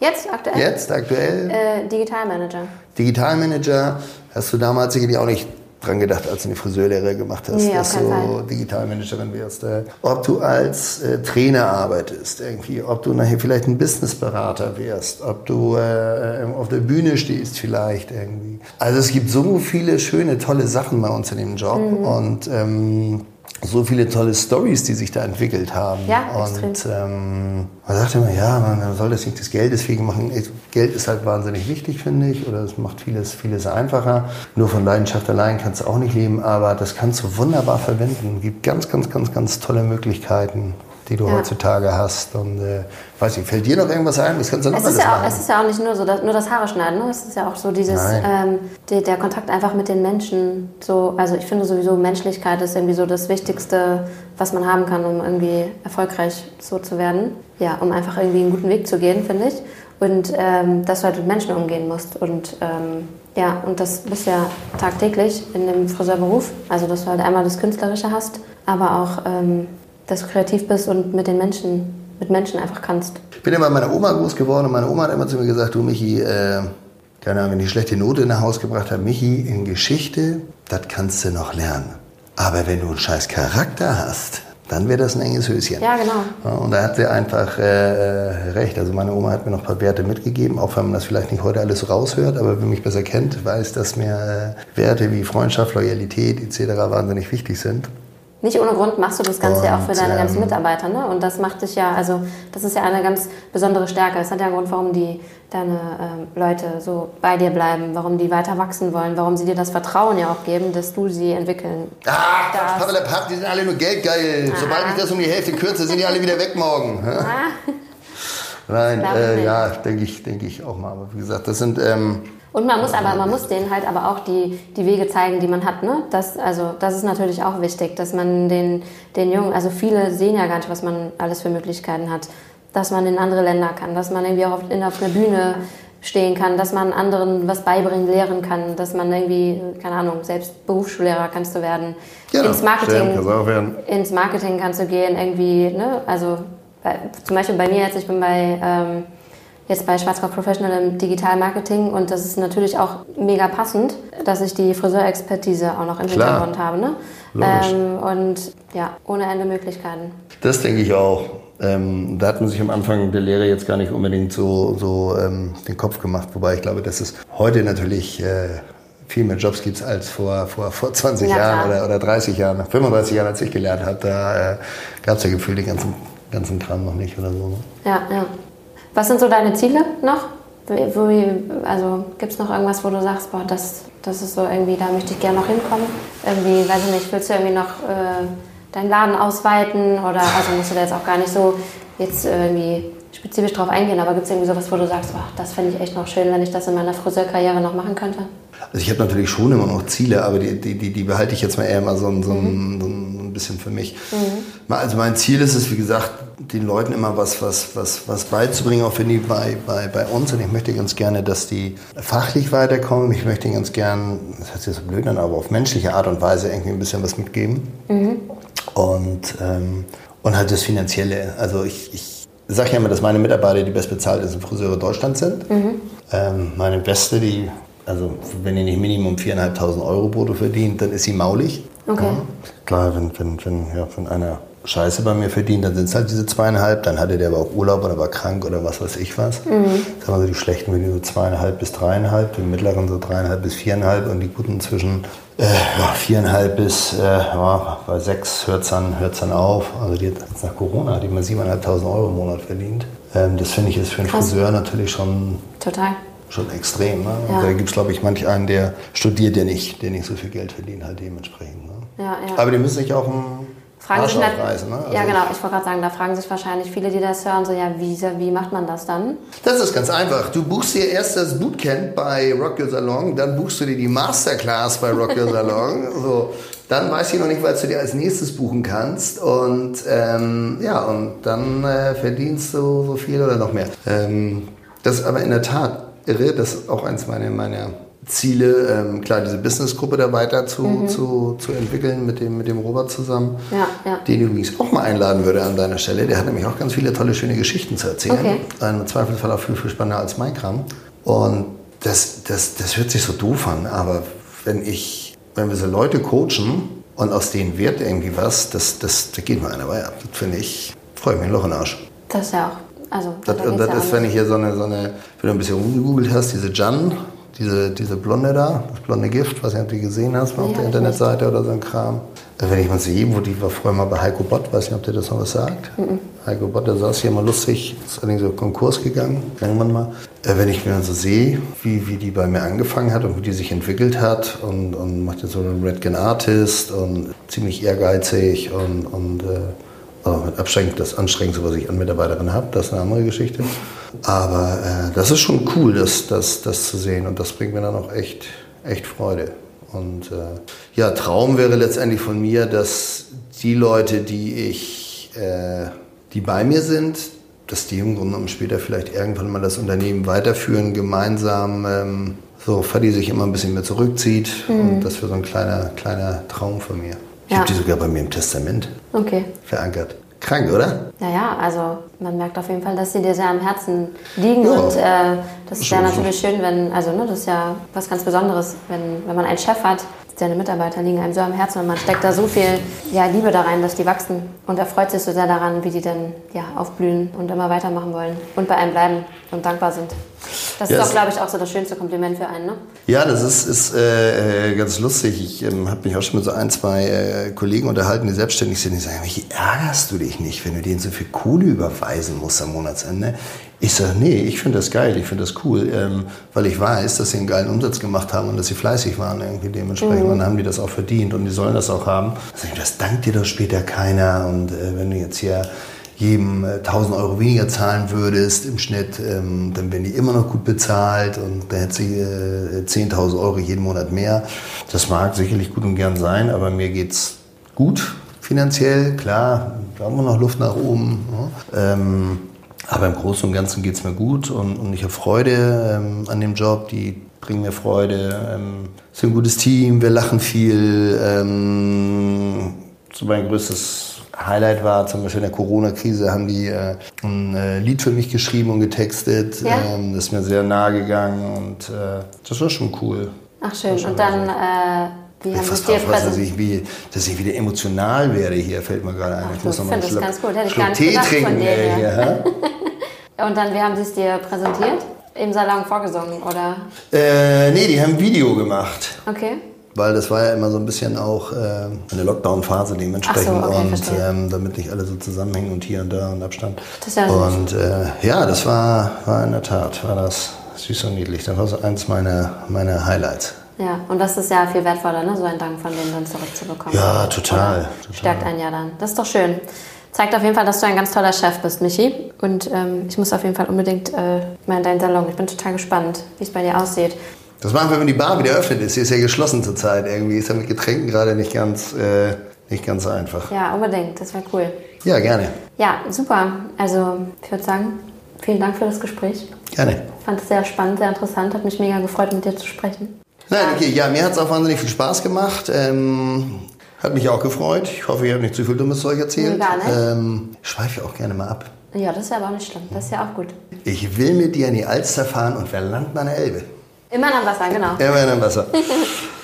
Jetzt aktuell? Jetzt aktuell? Äh, Digitalmanager. Digitalmanager hast du damals sicherlich auch nicht dran gedacht, als du eine Friseurlehre gemacht hast, nee, dass du Fall. Digitalmanagerin wirst. Äh, ob du als äh, Trainer arbeitest, irgendwie, ob du nachher vielleicht ein Businessberater wirst, ob du äh, auf der Bühne stehst vielleicht irgendwie. Also es gibt so viele schöne, tolle Sachen bei uns in dem Job mhm. und ähm, so viele tolle Stories, die sich da entwickelt haben. Ja, und ähm, man sagt immer, ja, man soll das nicht des Geldes wegen machen. Geld ist halt wahnsinnig wichtig, finde ich, oder es macht vieles, vieles einfacher. Nur von Leidenschaft allein kannst du auch nicht leben, aber das kannst du wunderbar verwenden. Es gibt ganz, ganz, ganz, ganz tolle Möglichkeiten die du Ja. heutzutage hast. Und äh, weiß nicht, fällt dir noch irgendwas ein? Was kannst du noch Es ist, ja auch, es ist ja auch nicht nur so, dass, nur das Haare schneiden, ne? Es ist ja auch so dieses, ähm, die, der Kontakt einfach mit den Menschen. So, also ich finde sowieso Menschlichkeit ist irgendwie so das Wichtigste, was man haben kann, um irgendwie erfolgreich so zu werden. Ja, um einfach irgendwie einen guten Weg zu gehen, finde ich. Und ähm, dass du halt mit Menschen umgehen musst. Und ähm, ja, und das bist ja tagtäglich in dem Friseurberuf. Also dass du halt einmal das Künstlerische hast, aber auch, ähm, dass du kreativ bist und mit den Menschen, mit Menschen einfach kannst. Ich bin ja bei meiner Oma groß geworden und meine Oma hat immer zu mir gesagt, du Michi, äh, keine Ahnung, wenn die schlechte Note in der Haus gebracht hat, Michi, in Geschichte, das kannst du noch lernen. Aber wenn du einen scheiß Charakter hast, dann wäre das ein enges Höschen. Ja, genau. Ja, und da hat sie einfach äh, recht. Also meine Oma hat mir noch ein paar Werte mitgegeben, auch wenn man das vielleicht nicht heute alles raushört, aber wer mich besser kennt, weiß, dass mir äh, Werte wie Freundschaft, Loyalität etc. wahnsinnig wichtig sind. Nicht ohne Grund machst du das Ganze ja auch für Und, deine ganzen ähm, Mitarbeiter, ne? Und das macht dich ja, also das ist ja eine ganz besondere Stärke. Das hat ja einen Grund, warum die deine ähm, Leute so bei dir bleiben, warum die weiter wachsen wollen, warum sie dir das Vertrauen ja auch geben, dass du sie entwickeln. Ah, Das- Pappelapapp, die sind alle nur geldgeil. Sobald ich das um die Hälfte kürze, sind die alle wieder weg morgen. Ja? Nein, äh, ja, denke ich, denke ich auch mal. Aber wie gesagt, das sind, ähm, Und man muss aber, man muss denen halt aber auch die, die Wege zeigen, die man hat, ne? Das, also, das ist natürlich auch wichtig, dass man den, den Jungen, also viele sehen ja gar nicht, was man alles für Möglichkeiten hat. Dass man in andere Länder kann, dass man irgendwie auch auf, in, auf einer Bühne stehen kann, dass man anderen was beibringen, lehren kann, dass man irgendwie, keine Ahnung, selbst Berufsschullehrer kannst du werden. Genau, ins Marketing, werden. ins Marketing kannst du gehen, irgendwie, ne? Also bei, zum Beispiel bei mir jetzt, ich bin bei ähm, jetzt bei Schwarzkopf Professional im Digitalmarketing und das ist natürlich auch mega passend, dass ich die Friseurexpertise auch noch im Klar. Hintergrund habe, ne? Ähm, und ja, ohne Ende Möglichkeiten. das denke ich auch. Ähm, da hat man sich am Anfang der Lehre jetzt gar nicht unbedingt so, so ähm, den Kopf gemacht. Wobei ich glaube, dass es heute natürlich äh, viel mehr Jobs gibt als vor, vor, vor 20 Ja, Jahren oder, oder 30 Jahren. 35 Jahren, als ich gelernt habe, da äh, gab es ja gefühlt den ganzen, ganzen Kram noch nicht oder so. Ne? Ja, ja. Was sind so deine Ziele noch? Also gibt es noch irgendwas, wo du sagst, boah, das, das ist so irgendwie, da möchte ich gerne noch hinkommen? Irgendwie, weiß ich nicht, willst du irgendwie noch äh, deinen Laden ausweiten? Oder also musst du da jetzt auch gar nicht so jetzt irgendwie spezifisch drauf eingehen, aber gibt es irgendwie sowas, wo du sagst, boah, das fände ich echt noch schön, wenn ich das in meiner Friseurkarriere noch machen könnte? Also ich habe natürlich schon immer noch Ziele, aber die, die, die, die behalte ich jetzt mal eher mal so, ein- so, ein, so ein bisschen für mich. Mal- Also mein Ziel ist es, wie gesagt, den Leuten immer was, was, was, was beizubringen, auch für die bei, bei, bei uns. Und ich möchte ganz gerne, dass die fachlich weiterkommen. Ich möchte ganz gern, das hört sich so blöd an, aber auf menschliche Art und Weise irgendwie ein bisschen was mitgeben. Und, ähm, und halt das Finanzielle. Also ich, ich sage ja immer, dass meine Mitarbeiter die bestbezahltesten Friseure Deutschlands sind. Ähm, meine Beste, die, also wenn die nicht Minimum 4.500 Euro brutto verdient, dann ist sie maulig. Okay. Ja. Klar, wenn, wenn, wenn, ja, wenn einer Scheiße bei mir verdient, dann sind es halt diese zweieinhalb. Dann hatte der aber auch Urlaub oder war krank oder was weiß ich was. Sagen wir so, die schlechten verdienen so zweieinhalb bis dreieinhalb, die mittleren so dreieinhalb bis viereinhalb und die guten zwischen äh, ja, viereinhalb bis äh, ja, bei sechs hört es dann, hört's dann auf. Also die jetzt nach Corona hat die mal siebeneinhalbtausend Euro im Monat verdient. Ähm, das finde ich ist für einen Krass. Friseur natürlich schon Total. schon extrem. Ne? Ja. Da gibt es, glaube ich, manch einen, der studiert, der nicht, der nicht so viel Geld verdient, halt dementsprechend. Ne? Ja, ja. Aber die müssen sich auch einen Fragen sich aufreißen. Ne? ja, Also, genau. Ich wollte gerade sagen, da fragen sich wahrscheinlich viele, die das hören, so, ja, wie, wie macht man das dann? Das ist ganz einfach. Du buchst dir erst das Bootcamp bei Rock Your Salon, dann buchst du dir die Masterclass bei Rock Your Salon. <laughs> so. Dann weiß ich noch nicht, was du dir als nächstes buchen kannst. Und ähm, ja, und dann äh, verdienst du so viel oder noch mehr. Ähm, das ist aber in der Tat irre. Das ist auch eins meiner, meiner Ziele, ähm, klar, diese Businessgruppe da weiter zu, zu, zu entwickeln mit dem, mit dem Robert zusammen. Ja, ja. Den ich übrigens auch mal einladen würde an deiner Stelle. Der hat nämlich auch ganz viele tolle, schöne Geschichten zu erzählen. Okay. Im Zweifelsfall auch viel, viel spannender als mein Kram. Und das, das, das hört sich so doof an, aber wenn ich, wenn wir so Leute coachen und aus denen wird irgendwie was, das, das, da geht mir einer weiter. Das finde ich, freue ich mich ein Loch in den Arsch. Das ist ja auch. Also, Das, da das ja ist, wenn ich hier so eine, so eine, wenn du ein bisschen rumgegoogelt hast, diese Jan, diese, diese Blonde da, das blonde Gift, weiß nicht, ob du die gesehen hast, mal Nee, auf der Internetseite oder so ein Kram. Äh, wenn ich mal sehe, wo die war vorher mal bei Heiko Bott, weiß nicht, ob der das noch was sagt. Mhm. Heiko Bott, der saß hier immer lustig, ist allerdings so Konkurs gegangen, irgendwann mal. Äh, wenn ich mir so sehe, wie, wie die bei mir angefangen hat und wie die sich entwickelt hat und, und macht jetzt so einen Redken Artist und ziemlich ehrgeizig und, und äh, also mit das Anstrengendste, was ich an Mitarbeiterin habe, das ist eine andere Geschichte. Aber äh, das ist schon cool, das, das, das zu sehen und das bringt mir dann auch echt, echt Freude. Und äh, ja, Traum wäre letztendlich von mir, dass die Leute, die ich, äh, die bei mir sind, dass die im Grunde genommen später vielleicht irgendwann mal das Unternehmen weiterführen, gemeinsam, ähm, so Fadi sich immer ein bisschen mehr zurückzieht. Mhm. Und das wäre so ein kleiner, kleiner Traum von mir. Ich ja. habe die sogar bei mir im Testament okay. verankert. Krank, oder? Naja, also man merkt auf jeden Fall, dass sie dir sehr am Herzen liegen. Ja. Und äh, das ist ja natürlich schön, wenn, also ne, das ist ja was ganz Besonderes, wenn, wenn man einen Chef hat, seine Mitarbeiter liegen einem so am Herzen und man steckt da so viel ja, Liebe da rein, dass die wachsen. Und er freut sich so sehr daran, wie die dann ja, aufblühen und immer weitermachen wollen und bei einem bleiben und dankbar sind. Das ja, ist doch, glaube ich, auch so das schönste Kompliment für einen, ne? Ja, das ist, ist äh, äh ganz lustig. Ich ähm, habe mich auch schon mit so ein, zwei äh, Kollegen unterhalten, die selbstständig sind. Die sagen, wie ärgerst du dich nicht, wenn du denen so viel Kohle überweisen musst am Monatsende? Ich sage, nee, ich finde das geil, ich finde das cool, ähm, weil ich weiß, dass sie einen geilen Umsatz gemacht haben und dass sie fleißig waren irgendwie dementsprechend. Mhm. Und dann haben die das auch verdient und die sollen das auch haben. Ich, das dankt dir doch später keiner. Und äh, wenn du jetzt hier jedem 1000 äh, Euro weniger zahlen würdest im Schnitt, ähm, dann wären die immer noch gut bezahlt und dann hätte sie äh, 10.000 Euro jeden Monat mehr. Das mag sicherlich gut und gern sein, aber mir geht's gut finanziell, klar, da haben wir noch Luft nach oben. Ne? Ähm, aber im Großen und Ganzen geht's mir gut und, und ich habe Freude ähm, an dem Job, die bringen mir Freude. Ähm, sind ein gutes Team, wir lachen viel. Ähm, so mein größtes Highlight war zum Beispiel in der Corona-Krise, haben die äh, ein äh, Lied für mich geschrieben und getextet. Ja. Ähm, das ist mir sehr nahe gegangen und äh, das war schon cool. Ach schön. Und dann, äh, wie haben Sie dir was, dass ich, wie, dass ich wieder emotional werde hier, fällt mir gerade ein. Ach, ich muss noch mal einen Schluck, ich nicht Tee trinken. Dir, hier, <laughs> und dann, wie haben Sie es dir präsentiert? Im Salon vorgesungen, oder? Äh, nee, die haben ein Video gemacht. Okay weil das war ja immer so ein bisschen auch äh, eine Lockdown-Phase dementsprechend so, okay, und ähm, damit nicht alle so zusammenhängen und hier und da und Abstand. Das ist ja und äh, ja, das war, war in der Tat, war das süß und niedlich. Das war so eins meiner, meiner Highlights. Ja, und das ist ja viel wertvoller, ne? so ein Dank von denen dann zurückzubekommen. Ja, total, total. Stärkt einen ja dann. Das ist doch schön. Zeigt auf jeden Fall, dass du ein ganz toller Chef bist, Michi. Und ähm, ich muss auf jeden Fall unbedingt äh, mal in deinen Salon. Ich bin total gespannt, wie es bei dir aussieht. Das machen wir, wenn die Bar wieder öffnet ist. Sie ist ja geschlossen zurzeit irgendwie. Ist ja mit Getränken gerade nicht ganz, äh, nicht ganz einfach. Ja, unbedingt. Das wäre cool. Ja, gerne. Ja, super. Also, ich würde sagen, vielen Dank für das Gespräch. Gerne. Ich fand es sehr spannend, sehr interessant. Hat mich mega gefreut, mit dir zu sprechen. Nein, okay. Ja, mir hat es auch wahnsinnig viel Spaß gemacht. Ähm, hat mich auch gefreut. Ich hoffe, ihr habt nicht zu viel dummes Zeug erzählt. gar nicht. Ähm, ich schweife auch gerne mal ab. Ja, das ist ja aber auch nicht schlimm. Das ist ja auch gut. Ich will mit dir in die Alster fahren und an der Elbe. Immer am Wasser, genau. Immer am Wasser. <laughs>